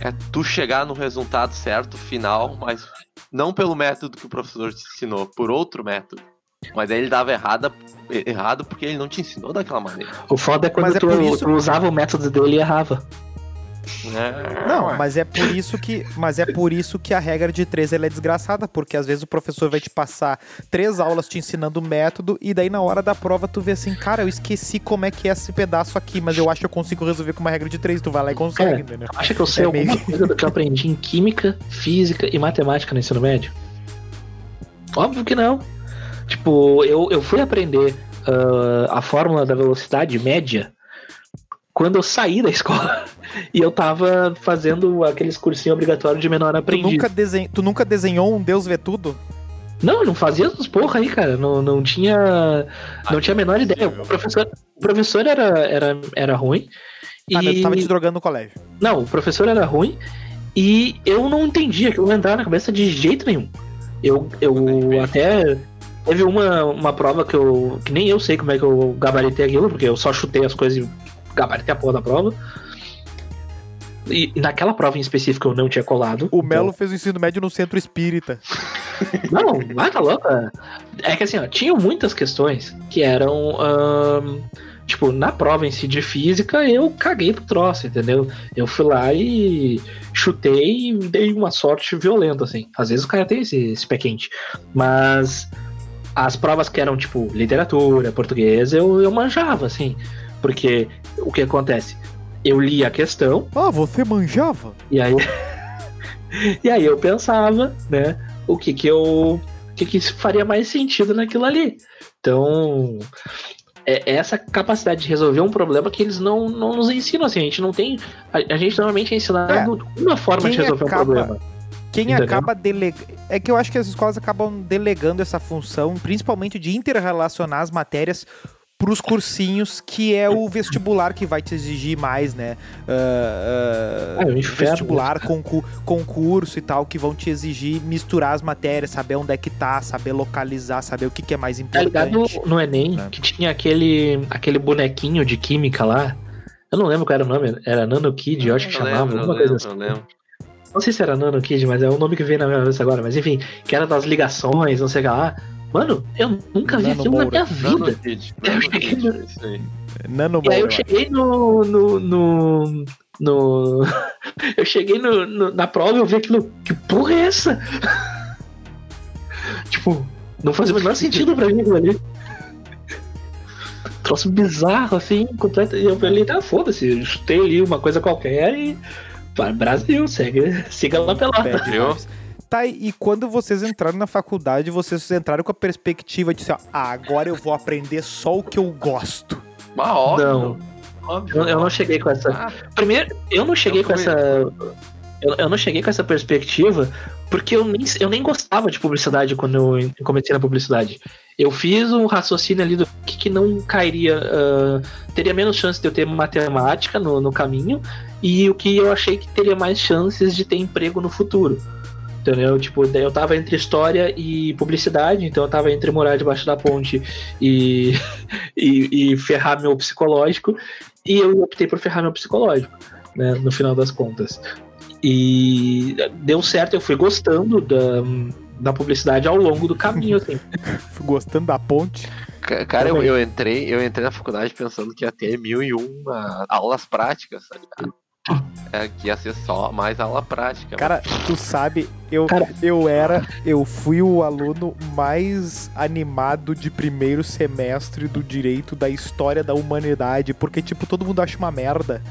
[SPEAKER 2] é tu chegar no resultado certo, final, mas não pelo método que o professor te ensinou, por outro método. Mas aí ele dava errada, errado porque ele não te ensinou daquela maneira.
[SPEAKER 3] O foda é quando
[SPEAKER 1] Mas é
[SPEAKER 3] tu,
[SPEAKER 1] por isso-
[SPEAKER 3] tu usava o método dele e errava.
[SPEAKER 2] É,
[SPEAKER 1] Não, mas é por isso que, mas é por isso que a regra de três ela é desgraçada, porque às vezes o professor vai te passar três aulas te ensinando o método e daí na hora da prova tu vê assim, cara, eu esqueci como é que é esse pedaço aqui, mas eu acho que eu consigo resolver com uma regra de três. Tu vai lá e consegue,
[SPEAKER 3] É.
[SPEAKER 1] entendeu?
[SPEAKER 3] Acha que eu sei
[SPEAKER 1] É
[SPEAKER 3] alguma
[SPEAKER 1] meio-
[SPEAKER 3] coisa do que eu aprendi em química, física e matemática no ensino médio? Óbvio que não. Tipo, eu, eu fui aprender ah, a fórmula da velocidade média quando eu saí da escola. (laughs) E eu tava fazendo aqueles cursinhos obrigatórios de menor
[SPEAKER 1] Tu
[SPEAKER 3] aprendiz.
[SPEAKER 1] nunca, desen... tu nunca desenhou um Deus vê tudo?
[SPEAKER 3] Não, eu não fazia essas porra aí, cara. Não, não tinha. Não
[SPEAKER 2] Ah,
[SPEAKER 3] tinha a menor ideia. O professor, o professor era, era, era ruim.
[SPEAKER 1] Ah, tu
[SPEAKER 3] e-
[SPEAKER 1] tava te drogando no colégio.
[SPEAKER 3] Não, o professor era ruim e eu não entendia que eu não entrava na cabeça de jeito nenhum. Eu, eu até. Teve uma, uma prova que eu. que nem eu sei como é que eu gabaritei aquilo, porque eu só chutei as coisas e gabaritei a porra da prova. E, e naquela prova em específico eu não tinha colado.
[SPEAKER 1] O
[SPEAKER 3] então-
[SPEAKER 1] Melo fez o ensino médio no centro espírita. (laughs)
[SPEAKER 3] Não, vai tá louca. É que assim, ó, tinham muitas questões que eram. ahn, tipo, na prova em si de física, eu caguei pro troço, entendeu? Eu fui lá e chutei e dei uma sorte violenta, assim. Às vezes o cara tem esse, esse pé quente. Mas as provas que eram, tipo, literatura, português, eu, eu manjava, assim. Porque o que acontece? Eu li a questão,
[SPEAKER 1] Ah, você manjava?
[SPEAKER 3] e aí, (laughs) e aí eu pensava, né, o que que eu, o que que faria mais sentido naquilo ali. Então, é essa capacidade de resolver um problema que eles não, não nos ensinam assim. A gente não tem, a, a gente normalmente é ensinado uma forma de resolver
[SPEAKER 1] acaba-
[SPEAKER 3] um problema.
[SPEAKER 1] Quem
[SPEAKER 3] Entendeu?
[SPEAKER 1] acaba delegando. É que eu acho que as escolas acabam delegando essa função, principalmente de interrelacionar as matérias pros cursinhos, que é o vestibular que vai te exigir mais, né? Ah, ah,
[SPEAKER 3] Ah, é inferno.
[SPEAKER 1] vestibular, concur- concurso e tal, que vão te exigir misturar as matérias, saber onde é que tá, saber localizar, saber o que, que é mais
[SPEAKER 3] Tá ligado
[SPEAKER 1] importante.
[SPEAKER 3] no Enem,
[SPEAKER 1] né?
[SPEAKER 3] que tinha aquele, aquele bonequinho de química lá. Eu não lembro qual era o nome, era Nano Kid, eu acho que
[SPEAKER 2] Eu
[SPEAKER 3] chamava,
[SPEAKER 2] lembro,
[SPEAKER 3] alguma coisa
[SPEAKER 2] lembro,
[SPEAKER 3] assim.
[SPEAKER 2] lembro.
[SPEAKER 3] não sei se era Nano Kid, mas é o nome que veio na minha cabeça agora, mas enfim, que era das ligações, não sei o que lá. Mano, eu nunca vi
[SPEAKER 1] Nano
[SPEAKER 3] aquilo na minha vida.
[SPEAKER 2] Nano Kid, (laughs)
[SPEAKER 3] Eu cheguei no-.
[SPEAKER 1] Nano
[SPEAKER 3] E aí eu cheguei no. no. no. no- (laughs) eu cheguei no, no- na prova e eu vi aquilo. Que porra é essa? (laughs) tipo, não fazia o menor sentido pra mim aquilo ali. Troço bizarro, assim, completo. E eu falei, tá, foda-se, eu chutei ali uma coisa qualquer e. Brasil, segue, siga lá pela.
[SPEAKER 1] Bad vibes. Tá, e quando vocês entraram na faculdade, vocês entraram com a perspectiva de assim, ó, ah, agora eu vou aprender só o que eu gosto.
[SPEAKER 2] Óbvio.
[SPEAKER 3] Não.
[SPEAKER 2] óbvio.
[SPEAKER 3] Eu, eu não cheguei com essa.
[SPEAKER 2] Ah,
[SPEAKER 3] Primeiro, eu não cheguei
[SPEAKER 2] Eu
[SPEAKER 3] com essa. Eu, eu não cheguei com essa perspectiva porque eu nem, eu nem gostava de publicidade quando eu comecei na publicidade. Eu fiz um raciocínio ali do que, que não cairia. ah, teria menos chance de eu ter matemática no, no caminho e o que eu achei que teria mais chances de ter emprego no futuro. Entendeu? Tipo, eu tava entre história e publicidade, então eu tava entre morar debaixo da ponte e, (laughs) e, e ferrar meu psicológico, e eu optei por ferrar meu psicológico, né, no final das contas. E deu certo, eu fui gostando da, da publicidade ao longo do caminho, assim. (laughs)
[SPEAKER 1] Fui Gostando da ponte.
[SPEAKER 2] ca- Cara, eu, eu entrei, eu entrei na faculdade pensando que ia ter mil e uma aulas práticas, tá ligado? É, que ia ser só mais aula prática.
[SPEAKER 1] Cara, tu sabe, eu,
[SPEAKER 3] Cara.
[SPEAKER 1] eu era, eu fui o aluno mais animado de primeiro semestre do direito da história da humanidade, porque, tipo, todo mundo acha uma merda.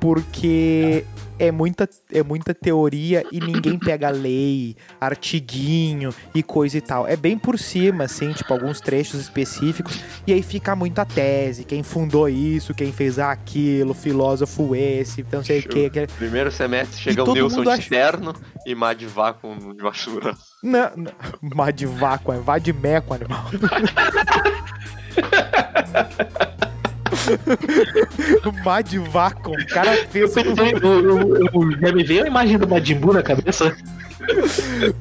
[SPEAKER 1] Porque é muita, é muita teoria e ninguém pega lei, artiguinho e coisa e tal. É bem por cima, assim, tipo, alguns trechos específicos. E aí fica muita tese, quem fundou isso, quem fez aquilo, filósofo esse, não sei o
[SPEAKER 2] Show.
[SPEAKER 1] que. aquele-
[SPEAKER 2] Primeiro semestre chega o Nilson de
[SPEAKER 1] acha-
[SPEAKER 2] terno e Madivá com de vassoura.
[SPEAKER 1] Não, não. Madivaco, é vadimeco, animal. (laughs) (laughs) Madivaco, o cara fez
[SPEAKER 3] Eu, eu, eu- já me veio a imagem do Majin Buu na cabeça.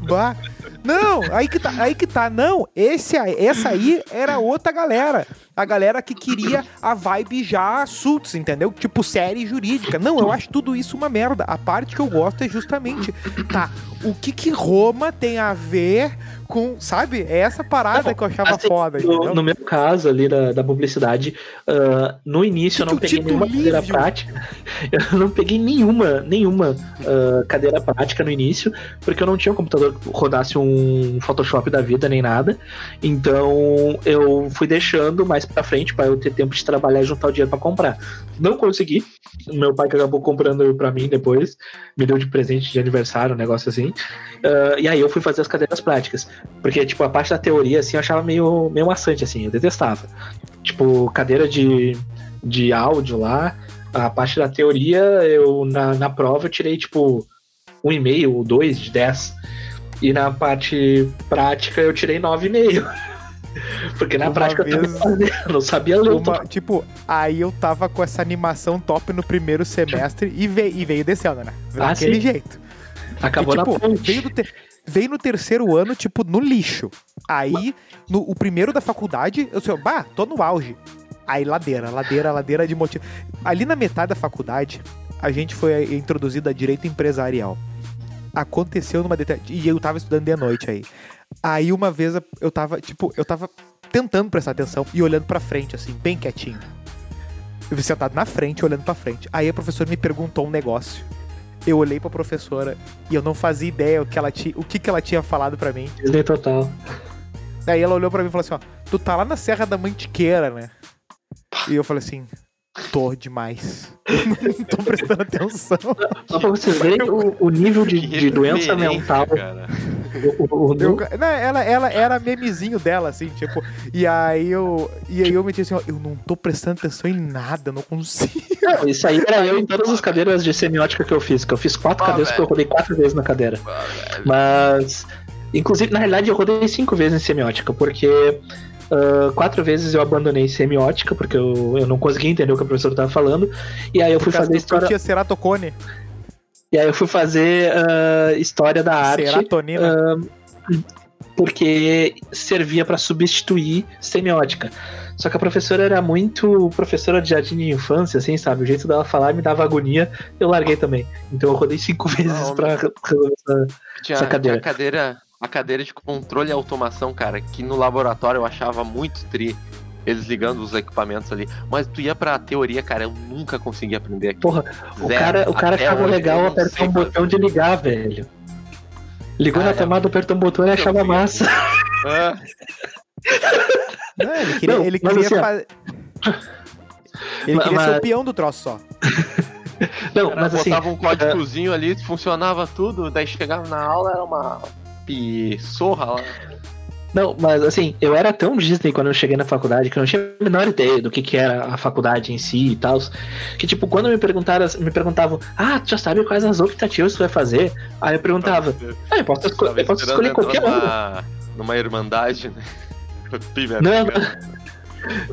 [SPEAKER 1] Bah. Não, aí que tá, aí que tá. Não, esse essa aí era outra galera. A galera que queria a vibe já suits, entendeu? Tipo série jurídica. Não, eu acho tudo isso uma merda. A parte que eu gosto é justamente, tá, o que que Roma tem a ver com, sabe? É essa parada
[SPEAKER 3] Não,
[SPEAKER 1] que eu achava
[SPEAKER 3] assim,
[SPEAKER 1] foda,
[SPEAKER 3] No, no meu caso ali da, da publicidade, ah, no início eu não peguei nenhuma cadeira
[SPEAKER 1] Lívio.
[SPEAKER 3] prática. (laughs) Eu não peguei nenhuma, nenhuma ah, cadeira prática no início, porque eu não tinha um computador que rodasse um Photoshop da vida nem nada. Então eu fui deixando mais pra frente para eu ter tempo de trabalhar e juntar o dinheiro pra comprar. Não consegui. Meu pai acabou comprando pra mim depois, me deu de presente de aniversário, um negócio assim. Ah, e aí eu fui fazer as cadeiras práticas. Porque, tipo, a parte da teoria, assim, eu achava meio, meio maçante, assim, eu detestava. Tipo, cadeira de, de áudio lá, a parte da teoria, eu na, na prova eu tirei, tipo, um e meio ou dois de 10. E na parte prática eu tirei 9,5. (laughs) Porque na
[SPEAKER 1] Uma
[SPEAKER 3] prática
[SPEAKER 1] vez-
[SPEAKER 3] eu não sabia ler
[SPEAKER 1] Uma- tipo, aí eu tava com essa animação top no primeiro semestre e veio, e veio descendo, né?
[SPEAKER 3] Ah,
[SPEAKER 1] Daquele
[SPEAKER 3] sim.
[SPEAKER 1] jeito.
[SPEAKER 3] Acabou
[SPEAKER 1] e, tipo,
[SPEAKER 3] na ponte.
[SPEAKER 1] veio, te- veio no terceiro ano, tipo, no lixo. Aí, no, o primeiro da faculdade, eu sei, bah, tô no auge. Aí, ladeira, ladeira, ladeira de motivo. Ali na metade da faculdade, a gente foi introduzido a direito empresarial. Aconteceu numa determinada. E eu tava estudando de noite aí. Aí, uma vez, eu tava, tipo, eu tava tentando prestar atenção e olhando pra frente, assim, bem quietinho. Eu sentado na frente, olhando pra frente. Aí a professora me perguntou um negócio. Eu olhei pra professora e eu não fazia ideia o que ela tinha, o que, que ela tinha falado pra mim.
[SPEAKER 3] Disney total.
[SPEAKER 1] Daí ela olhou pra mim e falou assim: ó, tu tá lá na Serra da Mantiqueira, né? E eu falei assim: tô demais. não (laughs) tô prestando atenção.
[SPEAKER 3] Só pra vocês verem o, o nível de, de doença mental.
[SPEAKER 2] Cara.
[SPEAKER 3] O, o- o-
[SPEAKER 1] Eu- não, ela, ela era memezinho dela, assim, tipo. E aí eu. E aí eu meti assim, ó, eu não tô prestando atenção em nada, não consigo.
[SPEAKER 3] Não, isso aí era eu em todas as cadeiras de semiótica que eu fiz, que eu fiz quatro
[SPEAKER 2] Ah,
[SPEAKER 3] cadeiras, porque eu rodei quatro vezes na cadeira.
[SPEAKER 2] Ah.
[SPEAKER 3] Mas, inclusive, na realidade, eu rodei cinco vezes em semiótica, porque ah, quatro vezes eu abandonei semiótica, porque eu, eu não conseguia entender o que a professora estava falando, e aí eu fui fazer história,
[SPEAKER 1] tinha ceratocone,
[SPEAKER 3] e aí eu fui fazer ah, história da arte.
[SPEAKER 1] serotonina.
[SPEAKER 3] ah, porque servia para substituir semiótica. Só que a professora era muito professora de jardim de infância, assim, sabe? O jeito dela falar me dava agonia, eu larguei também. Então eu rodei cinco (laughs) vezes
[SPEAKER 2] Não,
[SPEAKER 3] pra resolver essa,
[SPEAKER 2] Tinha,
[SPEAKER 3] essa cadeira.
[SPEAKER 2] tinha a cadeira. A cadeira de controle e automação, cara, que no laboratório eu achava muito tri. Eles ligando os equipamentos ali. Mas tu ia pra teoria, cara, eu nunca consegui aprender aqui.
[SPEAKER 3] Porra, o
[SPEAKER 2] Zero.
[SPEAKER 3] cara, o cara achava legal apertar um botão de ligar, velho. Ligou na
[SPEAKER 2] Cara,
[SPEAKER 3] tomada, apertou um botão e achava massa.
[SPEAKER 2] Ah,
[SPEAKER 1] Não, ele queria,
[SPEAKER 3] Não,
[SPEAKER 1] ele queria
[SPEAKER 3] assim,
[SPEAKER 1] fazer. Ele
[SPEAKER 3] Mas-
[SPEAKER 1] queria ser o peão do troço só.
[SPEAKER 3] Não,
[SPEAKER 2] cara,
[SPEAKER 3] mas assim,
[SPEAKER 2] botava um códigozinho ali, funcionava tudo, daí chegava na aula, era uma pissorra lá.
[SPEAKER 3] Não, mas assim, eu era tão Disney quando eu cheguei na faculdade que eu não tinha a menor ideia do que, que era a faculdade em si e tal. Que, tipo, quando me perguntaram, me perguntavam, ah, tu já sabe quais as optativas tu vai fazer? Aí eu perguntava, ah, eu posso, esco- eu posso escolher qualquer uma.
[SPEAKER 2] numa, irmandade, né? (laughs)
[SPEAKER 3] Não,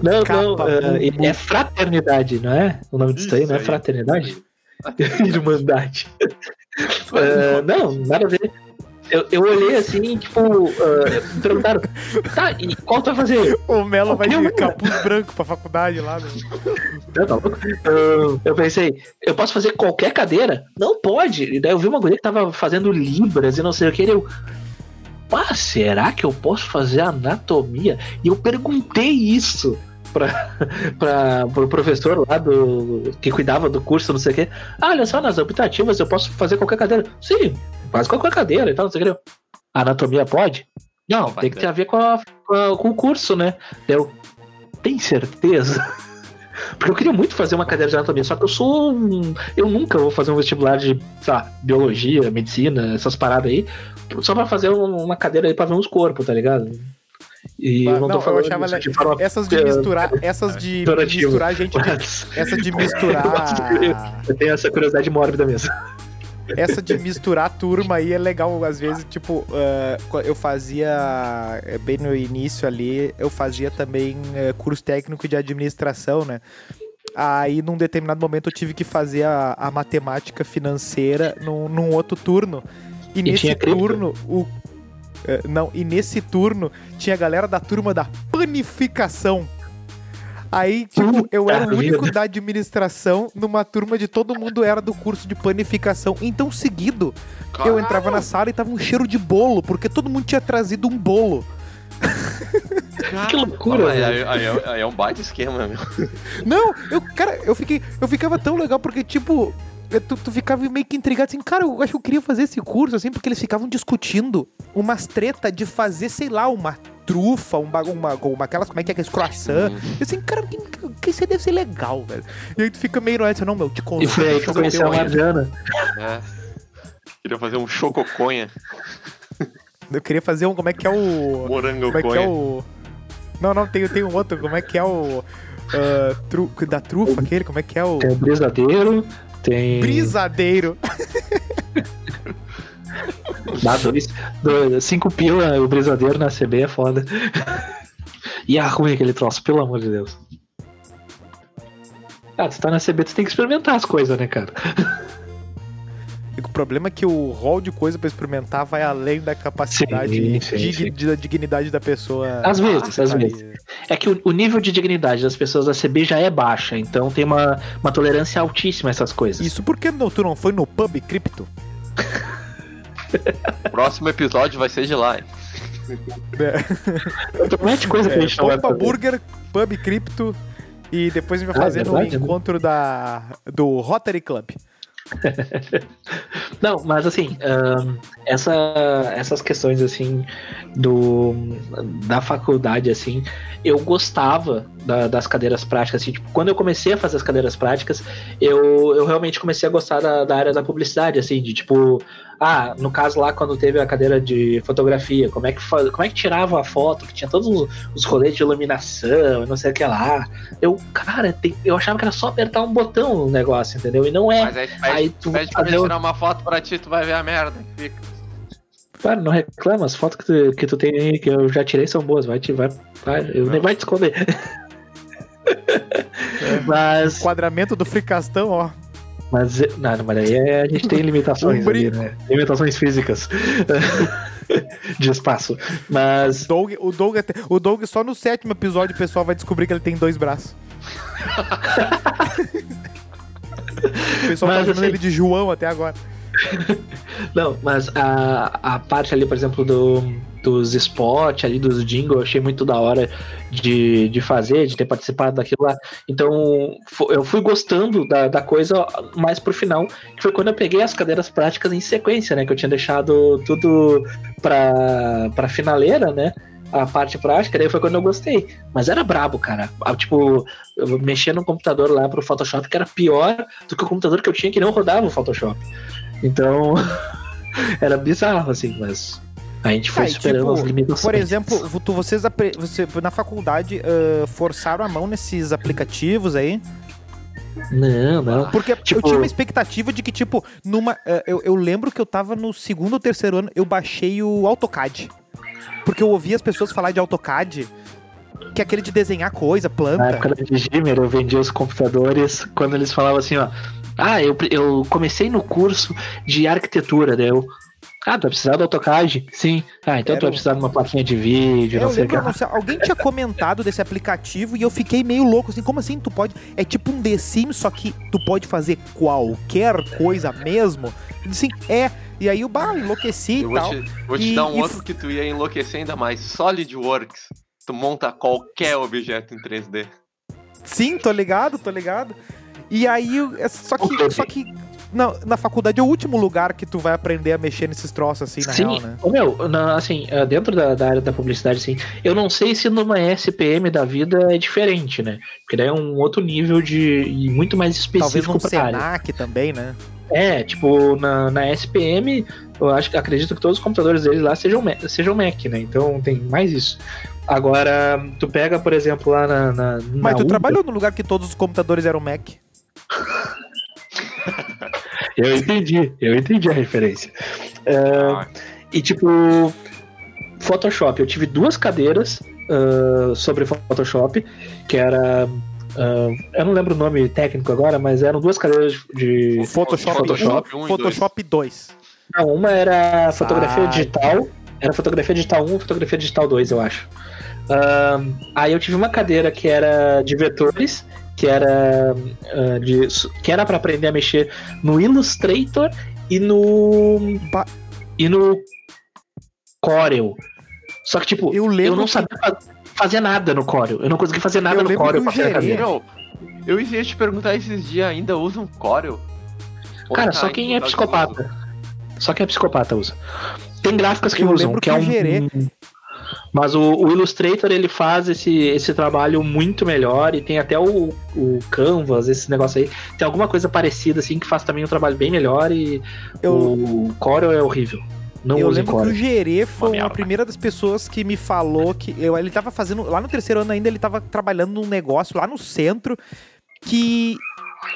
[SPEAKER 3] Não, não, é,
[SPEAKER 1] bumbo.
[SPEAKER 3] é fraternidade, não é? O nome disso aí,
[SPEAKER 2] Isso
[SPEAKER 3] não é
[SPEAKER 2] aí.
[SPEAKER 3] fraternidade? (laughs) (laughs) Irmandade. É, não, nada a ver. Eu, eu olhei assim, tipo, uh, me perguntaram, tá, e qual tu vai fazer?
[SPEAKER 1] O Melo vai de capuz branco pra faculdade lá. Né?
[SPEAKER 3] Eu, tá louco? Eu- eu pensei, eu posso fazer qualquer cadeira? Não pode. E daí eu vi uma guria que tava fazendo libras e não sei o que. e Eu, pá, será que eu posso fazer anatomia? E eu perguntei isso (laughs) pra, pro professor lá do que cuidava do curso, não sei o que. Ah, olha só, nas optativas eu posso fazer qualquer cadeira. Sim, faz qualquer cadeira e tal, não sei o que. Anatomia pode? Não, tem que
[SPEAKER 2] ter.
[SPEAKER 3] a ver com, a- com o curso, né? Eu, tem certeza? (laughs) Porque eu queria muito fazer uma cadeira de anatomia, só que eu sou um. Eu nunca vou fazer um vestibular de, sei lá, biologia, medicina, essas paradas aí, só pra fazer um- uma cadeira aí pra ver uns corpos, tá ligado? E eu não
[SPEAKER 1] não, eu
[SPEAKER 3] falando
[SPEAKER 1] achava
[SPEAKER 3] isso
[SPEAKER 1] le-
[SPEAKER 3] de forma.
[SPEAKER 1] Essas de misturar. (laughs) Essas de
[SPEAKER 3] Pejorativo.
[SPEAKER 1] misturar gente. (laughs) de-
[SPEAKER 3] Mas
[SPEAKER 1] Essa de (laughs)
[SPEAKER 3] Eu de-
[SPEAKER 1] misturar.
[SPEAKER 3] eu tenho essa curiosidade mórbida mesmo.
[SPEAKER 1] Essa de misturar turma aí é legal, às vezes, tipo, co- eu fazia, eh, bem no início ali, eu fazia também eh, curso técnico de administração, né? Aí, num determinado momento, eu tive que fazer a, a matemática financeira num, num outro turno. E, nesse
[SPEAKER 3] tinha cripto?
[SPEAKER 1] turno, o. eh, não, e nesse turno tinha a galera da turma da panificação. Aí, tipo, eu era o único da administração numa turma de todo mundo era do curso de panificação. Então, seguido, eu entrava na sala e tava um cheiro de bolo, porque todo mundo tinha trazido um bolo.
[SPEAKER 3] Que loucura,
[SPEAKER 2] Aí,
[SPEAKER 3] velho.
[SPEAKER 2] aí, aí, aí é um baita esquema, meu.
[SPEAKER 1] Não, eu, cara, eu fiquei, eu ficava tão legal porque tipo, tu, tu ficava meio que intrigado assim, cara, eu acho que eu queria fazer esse curso assim, porque eles ficavam discutindo umas treta de fazer, sei lá, uma trufa, um bagulho, uma, uma aquelas, como é que é, aqueles croissant.
[SPEAKER 2] Hum.
[SPEAKER 1] Eu assim, cara, que, que isso aí deve ser legal, velho. E aí tu fica meio no não, meu, te
[SPEAKER 3] E
[SPEAKER 1] conto.
[SPEAKER 3] foi aí que eu conheci a Mariana.
[SPEAKER 2] É. Queria fazer um chococonha,
[SPEAKER 1] Eu queria fazer um, como é que é o...
[SPEAKER 2] morango
[SPEAKER 1] Como é que é o... Não, não, tem, tem um outro, como é que é o... ah, tru, da trufa aquele, como é que é o...
[SPEAKER 3] Tem o brisadeiro, tem.
[SPEAKER 1] Brisadeiro. (laughs)
[SPEAKER 3] Dá dois, dois, cinco pila o brisadeiro na CB é foda. E é ruim aquele troço, pelo amor de Deus. Ah, tu tá na CB, tu tem que experimentar as coisas, né, cara?
[SPEAKER 1] E o problema é que o rol de coisa pra experimentar vai além da capacidade
[SPEAKER 3] Sim, sim,
[SPEAKER 1] dig-
[SPEAKER 3] sim.
[SPEAKER 1] da dignidade da pessoa.
[SPEAKER 3] Às vezes, às
[SPEAKER 1] ali.
[SPEAKER 3] vezes. É que o, o nível de dignidade das pessoas da CB já é baixa, então tem uma, uma tolerância altíssima a essas coisas.
[SPEAKER 1] Isso porque não, tu não foi no pub cripto?
[SPEAKER 2] Próximo episódio vai ser de lá. hein?
[SPEAKER 3] Promete coisa que a
[SPEAKER 1] É,
[SPEAKER 3] gente não vai
[SPEAKER 1] Bomba
[SPEAKER 3] fazer.
[SPEAKER 1] Burger, pub cripto e depois a gente vai
[SPEAKER 3] Ah,
[SPEAKER 1] fazer
[SPEAKER 3] é
[SPEAKER 1] no
[SPEAKER 3] verdade, né?
[SPEAKER 1] encontro da, do Rotary Club. (laughs)
[SPEAKER 3] Não, mas assim, ahn, essa, essas questões assim do da faculdade assim, eu gostava da- das cadeiras práticas. Assim, tipo, quando eu comecei a fazer as cadeiras práticas, eu, eu realmente comecei a gostar da, da área da publicidade, assim, de tipo, ah, no caso lá quando teve a cadeira de fotografia, como é que como é que tirava a foto, que tinha todos os, os coletes de iluminação, e não sei o que lá. Eu, cara, tem- eu achava que era só apertar um botão no negócio, entendeu? E não é.
[SPEAKER 2] Mas aí tu
[SPEAKER 3] Aí
[SPEAKER 2] pede,
[SPEAKER 3] tu
[SPEAKER 2] pede pra
[SPEAKER 3] fazer
[SPEAKER 2] tirar uma foto pra ti, tu vai ver a merda que fica.
[SPEAKER 3] Cara, não reclama, as fotos que tu, que tu tem aí, que eu já tirei, são boas. Vai te, vai, vai, eu nem vai te esconder. Mas,
[SPEAKER 1] Enquadramento do fricastão, ó.
[SPEAKER 3] Mas, não, mas aí é, a gente tem limitações
[SPEAKER 1] Um
[SPEAKER 3] ali, né? Limitações físicas (laughs) de espaço. Mas
[SPEAKER 1] O Doug, o, Doug, até- o Doug, só no sétimo episódio, o pessoal vai descobrir que ele tem dois braços. (laughs) o pessoal tá
[SPEAKER 3] Mas,
[SPEAKER 1] chamando
[SPEAKER 3] assim-
[SPEAKER 1] ele de João até agora. (laughs)
[SPEAKER 3] Não, mas a, a parte ali, por exemplo, do, dos spots ali, dos jingle, eu achei muito da hora de, de fazer, de ter participado daquilo lá. Então, eu fui gostando da, da coisa mais pro final, que foi quando eu peguei as cadeiras práticas em sequência, né? Que eu tinha deixado tudo pra, pra finaleira, né? A parte prática, daí foi quando eu gostei. Mas era brabo, cara. Ah, Tipo, eu mexia no computador lá pro Photoshop, que era pior do que o computador que eu tinha que não rodava o Photoshop. Então, (laughs) era bizarro, assim, mas a gente foi
[SPEAKER 1] Ah,
[SPEAKER 3] superando
[SPEAKER 1] tipo,
[SPEAKER 3] as limitações.
[SPEAKER 1] Por exemplo, tu- vocês você, na faculdade ah, forçaram a mão nesses aplicativos aí?
[SPEAKER 3] Não, não.
[SPEAKER 1] Porque
[SPEAKER 3] Tipo-
[SPEAKER 1] eu tinha uma expectativa de que, tipo, numa. ah, eu, eu lembro que eu tava no segundo ou terceiro ano, eu baixei o AutoCAD. Porque eu ouvia as pessoas falar de AutoCAD, que é aquele de desenhar coisa,
[SPEAKER 3] Na
[SPEAKER 1] planta.
[SPEAKER 3] época da Digimer, eu vendia os computadores quando eles falavam assim, ó. Ah, eu, eu comecei no curso de arquitetura, daí eu. Ah, tu vai precisar do AutoCAD? Sim. Ah, então tu
[SPEAKER 1] Era
[SPEAKER 3] vai
[SPEAKER 1] um-
[SPEAKER 3] precisar de uma plaquinha de vídeo,
[SPEAKER 1] É,
[SPEAKER 3] não
[SPEAKER 1] eu
[SPEAKER 3] sei o que.
[SPEAKER 1] não alguém tinha comentado desse aplicativo e eu fiquei meio louco, assim, como assim tu pode... É tipo um The Sims, só que tu pode fazer qualquer coisa mesmo? Eu disse assim, é, e aí o bah, enlouqueci
[SPEAKER 2] Eu
[SPEAKER 1] e tal.
[SPEAKER 2] te, vou te
[SPEAKER 1] E-
[SPEAKER 2] dar um
[SPEAKER 1] e
[SPEAKER 2] outro que tu ia enlouquecer ainda mais. SolidWorks. Tu monta qualquer objeto em 3D.
[SPEAKER 1] Sim, tô ligado, tô ligado. E aí, é só que, só que na, na faculdade é o último lugar que tu vai aprender a mexer nesses troços, assim, na
[SPEAKER 3] Sim,
[SPEAKER 1] real, né?
[SPEAKER 3] Ô, meu, na- assim, eh, dentro da, da área da publicidade, assim, eu não sei se numa SPM da vida é diferente, né? Porque daí é um outro nível de. e muito mais
[SPEAKER 1] Talvez
[SPEAKER 3] específico pra área.
[SPEAKER 1] Senac também, né?
[SPEAKER 3] É, tipo, na, na SPM, eu acho que acredito que todos os computadores deles lá sejam, sejam Mac, né? Então tem mais isso. Agora, tu pega, por exemplo, lá na. na
[SPEAKER 1] Mas
[SPEAKER 3] na
[SPEAKER 1] tu
[SPEAKER 3] Ubra-
[SPEAKER 1] trabalhou no lugar que todos os computadores eram Mac. (laughs)
[SPEAKER 3] Eu entendi, eu entendi a referência.
[SPEAKER 2] Ah,
[SPEAKER 3] E tipo, Photoshop, eu tive duas cadeiras ah, sobre Photoshop, que era. ah, eu não lembro o nome técnico agora, mas eram duas cadeiras de.
[SPEAKER 1] Photoshop,
[SPEAKER 3] Photoshop,
[SPEAKER 1] um, Photoshop 2.
[SPEAKER 3] Não, uma era fotografia
[SPEAKER 1] Sai.
[SPEAKER 3] digital, era fotografia digital 1 fotografia digital 2, eu acho. Ah, aí eu tive uma cadeira que era de vetores, que era ah, de, que era para aprender a mexer no Illustrator e no
[SPEAKER 1] Ba-
[SPEAKER 3] e no Corel. Só que tipo,
[SPEAKER 1] Eu
[SPEAKER 3] eu, não
[SPEAKER 1] que-
[SPEAKER 3] sabia fa- fazer nada no Corel. Eu não consegui fazer nada
[SPEAKER 1] Eu
[SPEAKER 3] no Corel
[SPEAKER 1] que
[SPEAKER 3] pra fazer.
[SPEAKER 2] Meu, eu ia te perguntar esses dias, ainda usam Corel? Ou
[SPEAKER 3] Cara,
[SPEAKER 2] tá
[SPEAKER 3] só
[SPEAKER 2] em
[SPEAKER 3] quem é psicopata. Só quem é psicopata usa. Tem gráficas que
[SPEAKER 1] Eu
[SPEAKER 3] usam,
[SPEAKER 1] lembro
[SPEAKER 3] que,
[SPEAKER 1] que
[SPEAKER 3] é um. Mas o, o Illustrator ele faz esse, esse trabalho muito melhor e tem até o, o Canvas, esse negócio aí. Tem alguma coisa parecida assim que faz também um trabalho bem melhor e
[SPEAKER 1] Eu,
[SPEAKER 3] o Corel é horrível. Não
[SPEAKER 1] eu lembro que
[SPEAKER 3] Corel.
[SPEAKER 1] o Gerê foi
[SPEAKER 2] merda.
[SPEAKER 1] a primeira das pessoas que me falou que eu, ele tava fazendo. Lá no terceiro ano ainda, ele tava trabalhando num negócio lá no centro que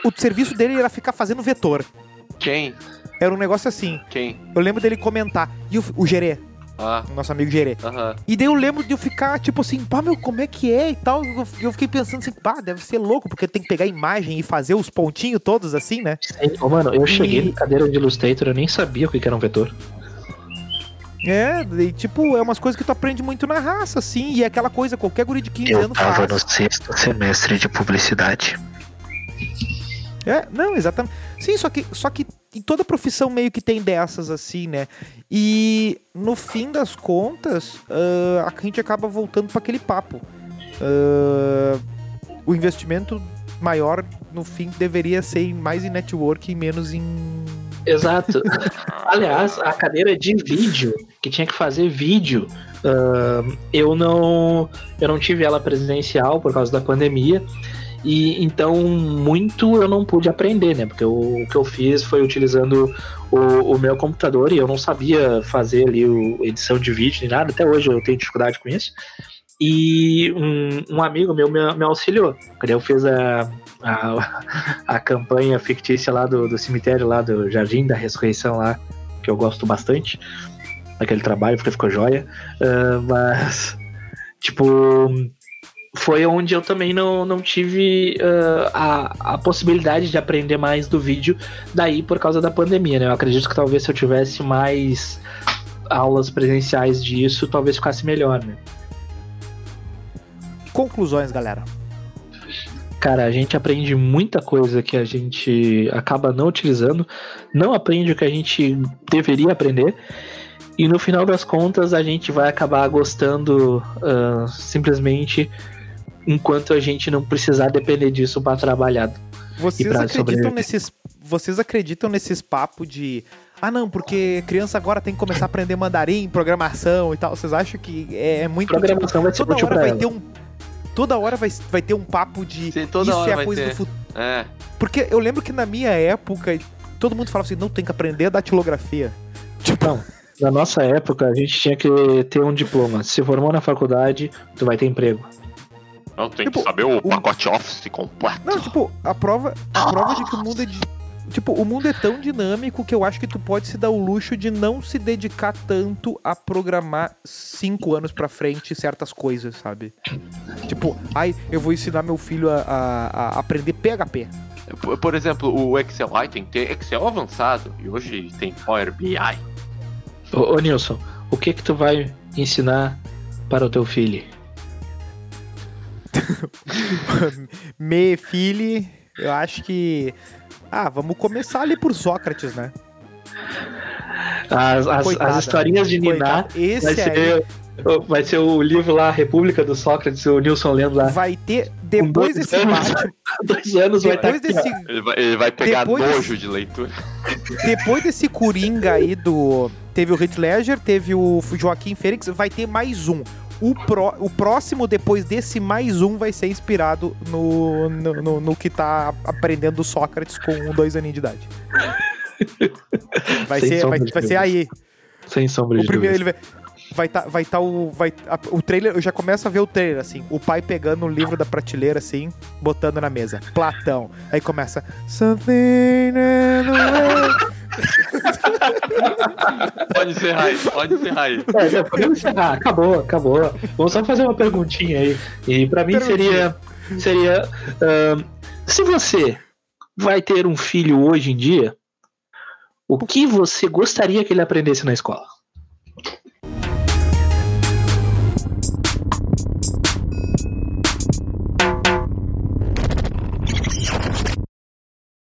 [SPEAKER 1] o serviço dele era ficar fazendo vetor.
[SPEAKER 2] Quem?
[SPEAKER 1] Era um negócio assim.
[SPEAKER 2] Quem?
[SPEAKER 1] Eu lembro dele comentar. E o, o Gerê,
[SPEAKER 2] Ah,
[SPEAKER 1] nosso amigo Gerê.
[SPEAKER 2] aham.
[SPEAKER 1] E daí eu lembro de eu ficar, tipo assim, pá, meu, como é que é e tal. Eu, eu fiquei pensando assim, pá, deve ser louco, porque tem que pegar a imagem e fazer os pontinhos todos assim, né?
[SPEAKER 3] Sim, ô, mano, eu cheguei na cadeira de Illustrator, eu nem sabia o que era um vetor.
[SPEAKER 1] É, e tipo, é umas coisas que tu aprende muito na raça, assim, e é aquela coisa, qualquer guri de 15 anos faz.
[SPEAKER 3] sexto semestre de publicidade.
[SPEAKER 1] É, não, exatamente. Sim, só que, só que em toda profissão meio que tem dessas, assim, né? E no fim das contas, ah, a gente acaba voltando para aquele papo. Ah, o investimento maior, no fim, deveria ser mais em network e menos em.
[SPEAKER 3] Exato. (laughs) Aliás, a cadeira de vídeo, que tinha que fazer vídeo, ahn, eu não eu não tive ela presencial por causa da pandemia. E então muito eu não pude aprender, né? Porque o, o que eu fiz foi utilizando o, o meu computador e eu não sabia fazer ali o, edição de vídeo nem nada. Até hoje eu tenho dificuldade com isso. E um, um amigo meu me, me auxiliou. Eu fiz a, a, (laughs) a campanha fictícia lá do, do cemitério, lá do Jardim da Ressurreição lá, que eu gosto bastante. Daquele trabalho, porque ficou joia. Ah, mas, tipo, foi onde eu também não, não tive uh, a, a possibilidade de aprender mais do vídeo, daí por causa da pandemia, né? Eu acredito que talvez se eu tivesse mais aulas presenciais disso, talvez ficasse melhor, né?
[SPEAKER 1] Conclusões, galera.
[SPEAKER 3] Cara, a gente aprende muita coisa que a gente acaba não utilizando, não aprende o que a gente deveria aprender, e no final das contas a gente vai acabar gostando uh, simplesmente enquanto a gente não precisar depender disso para trabalhar.
[SPEAKER 1] Vocês acreditam nesses, vocês acreditam nesses papos de ah não, porque criança agora tem que começar a aprender mandarim, programação e tal. Vocês acham que é, é muito
[SPEAKER 3] programação vai ser
[SPEAKER 1] toda hora
[SPEAKER 3] vai
[SPEAKER 1] ela. ter um toda hora vai, vai ter um papo de
[SPEAKER 2] Sim, toda
[SPEAKER 1] isso
[SPEAKER 2] hora
[SPEAKER 1] é a
[SPEAKER 2] vai
[SPEAKER 1] coisa
[SPEAKER 2] ter.
[SPEAKER 1] do futuro.
[SPEAKER 2] É.
[SPEAKER 1] Porque eu lembro que na minha época todo mundo falava assim, não tem que aprender a datilografia. Tipo,
[SPEAKER 3] Não, na nossa época a gente tinha que ter um diploma. Se formou na faculdade, tu vai ter emprego.
[SPEAKER 2] Não, tem
[SPEAKER 1] Tipo,
[SPEAKER 2] que saber o
[SPEAKER 1] o-
[SPEAKER 2] pacote Office completo.
[SPEAKER 1] Não, tipo, a prova, a prova de que o mundo é de, tipo, o mundo é tão dinâmico que eu acho que tu pode se dar o luxo de não se dedicar tanto a programar cinco anos pra frente certas coisas, sabe? Tipo, ai, eu vou ensinar meu filho a, a- a aprender PHP.
[SPEAKER 2] Por, por exemplo, o Excel aí tem que ter Excel avançado. E hoje tem Power BI.
[SPEAKER 3] Ô, ô Nilson, o que que tu vai ensinar para o teu filho? (laughs)
[SPEAKER 1] Me filho, eu acho que ah, vamos começar ali por Sócrates, né?
[SPEAKER 3] As, as,
[SPEAKER 1] Coitada.
[SPEAKER 3] as historinhas de Niná.
[SPEAKER 1] Esse
[SPEAKER 3] vai
[SPEAKER 1] aí
[SPEAKER 3] ser, vai ser o livro lá, República do Sócrates, o Nilson lendo lá.
[SPEAKER 1] vai ter depois desse
[SPEAKER 3] anos. (laughs) Dois anos vai estar
[SPEAKER 1] desse
[SPEAKER 2] Ele vai, ele vai pegar
[SPEAKER 1] Depois
[SPEAKER 2] nojo de leitura. (laughs)
[SPEAKER 1] Depois desse Coringa aí do. Teve o Heath Ledger, teve o Joaquim Fênix, vai ter mais um. O, pró, o próximo, depois desse mais um, vai ser inspirado no, no, no- no que tá aprendendo Sócrates com dois aninhos de idade. (laughs) Vai
[SPEAKER 3] Sem
[SPEAKER 1] ser, vai, vai ser aí.
[SPEAKER 3] Sem sombra
[SPEAKER 1] O
[SPEAKER 3] de
[SPEAKER 1] primeiro,
[SPEAKER 3] dúvida.
[SPEAKER 1] ele vai. Vai tá, vai tá o. Vai, a- o trailer, eu já começo a ver o trailer, assim. O pai pegando o livro da prateleira, assim, botando na mesa. Platão. Aí começa. Something in the way. (laughs)
[SPEAKER 2] Pode encerrar aí, pode encerrar aí.
[SPEAKER 3] É, já podemos encerrar. Acabou, acabou. Vamos só fazer uma perguntinha aí. E pra mim seria. Seria. ahn, se você vai ter um filho hoje em dia, o que você gostaria que ele aprendesse na escola?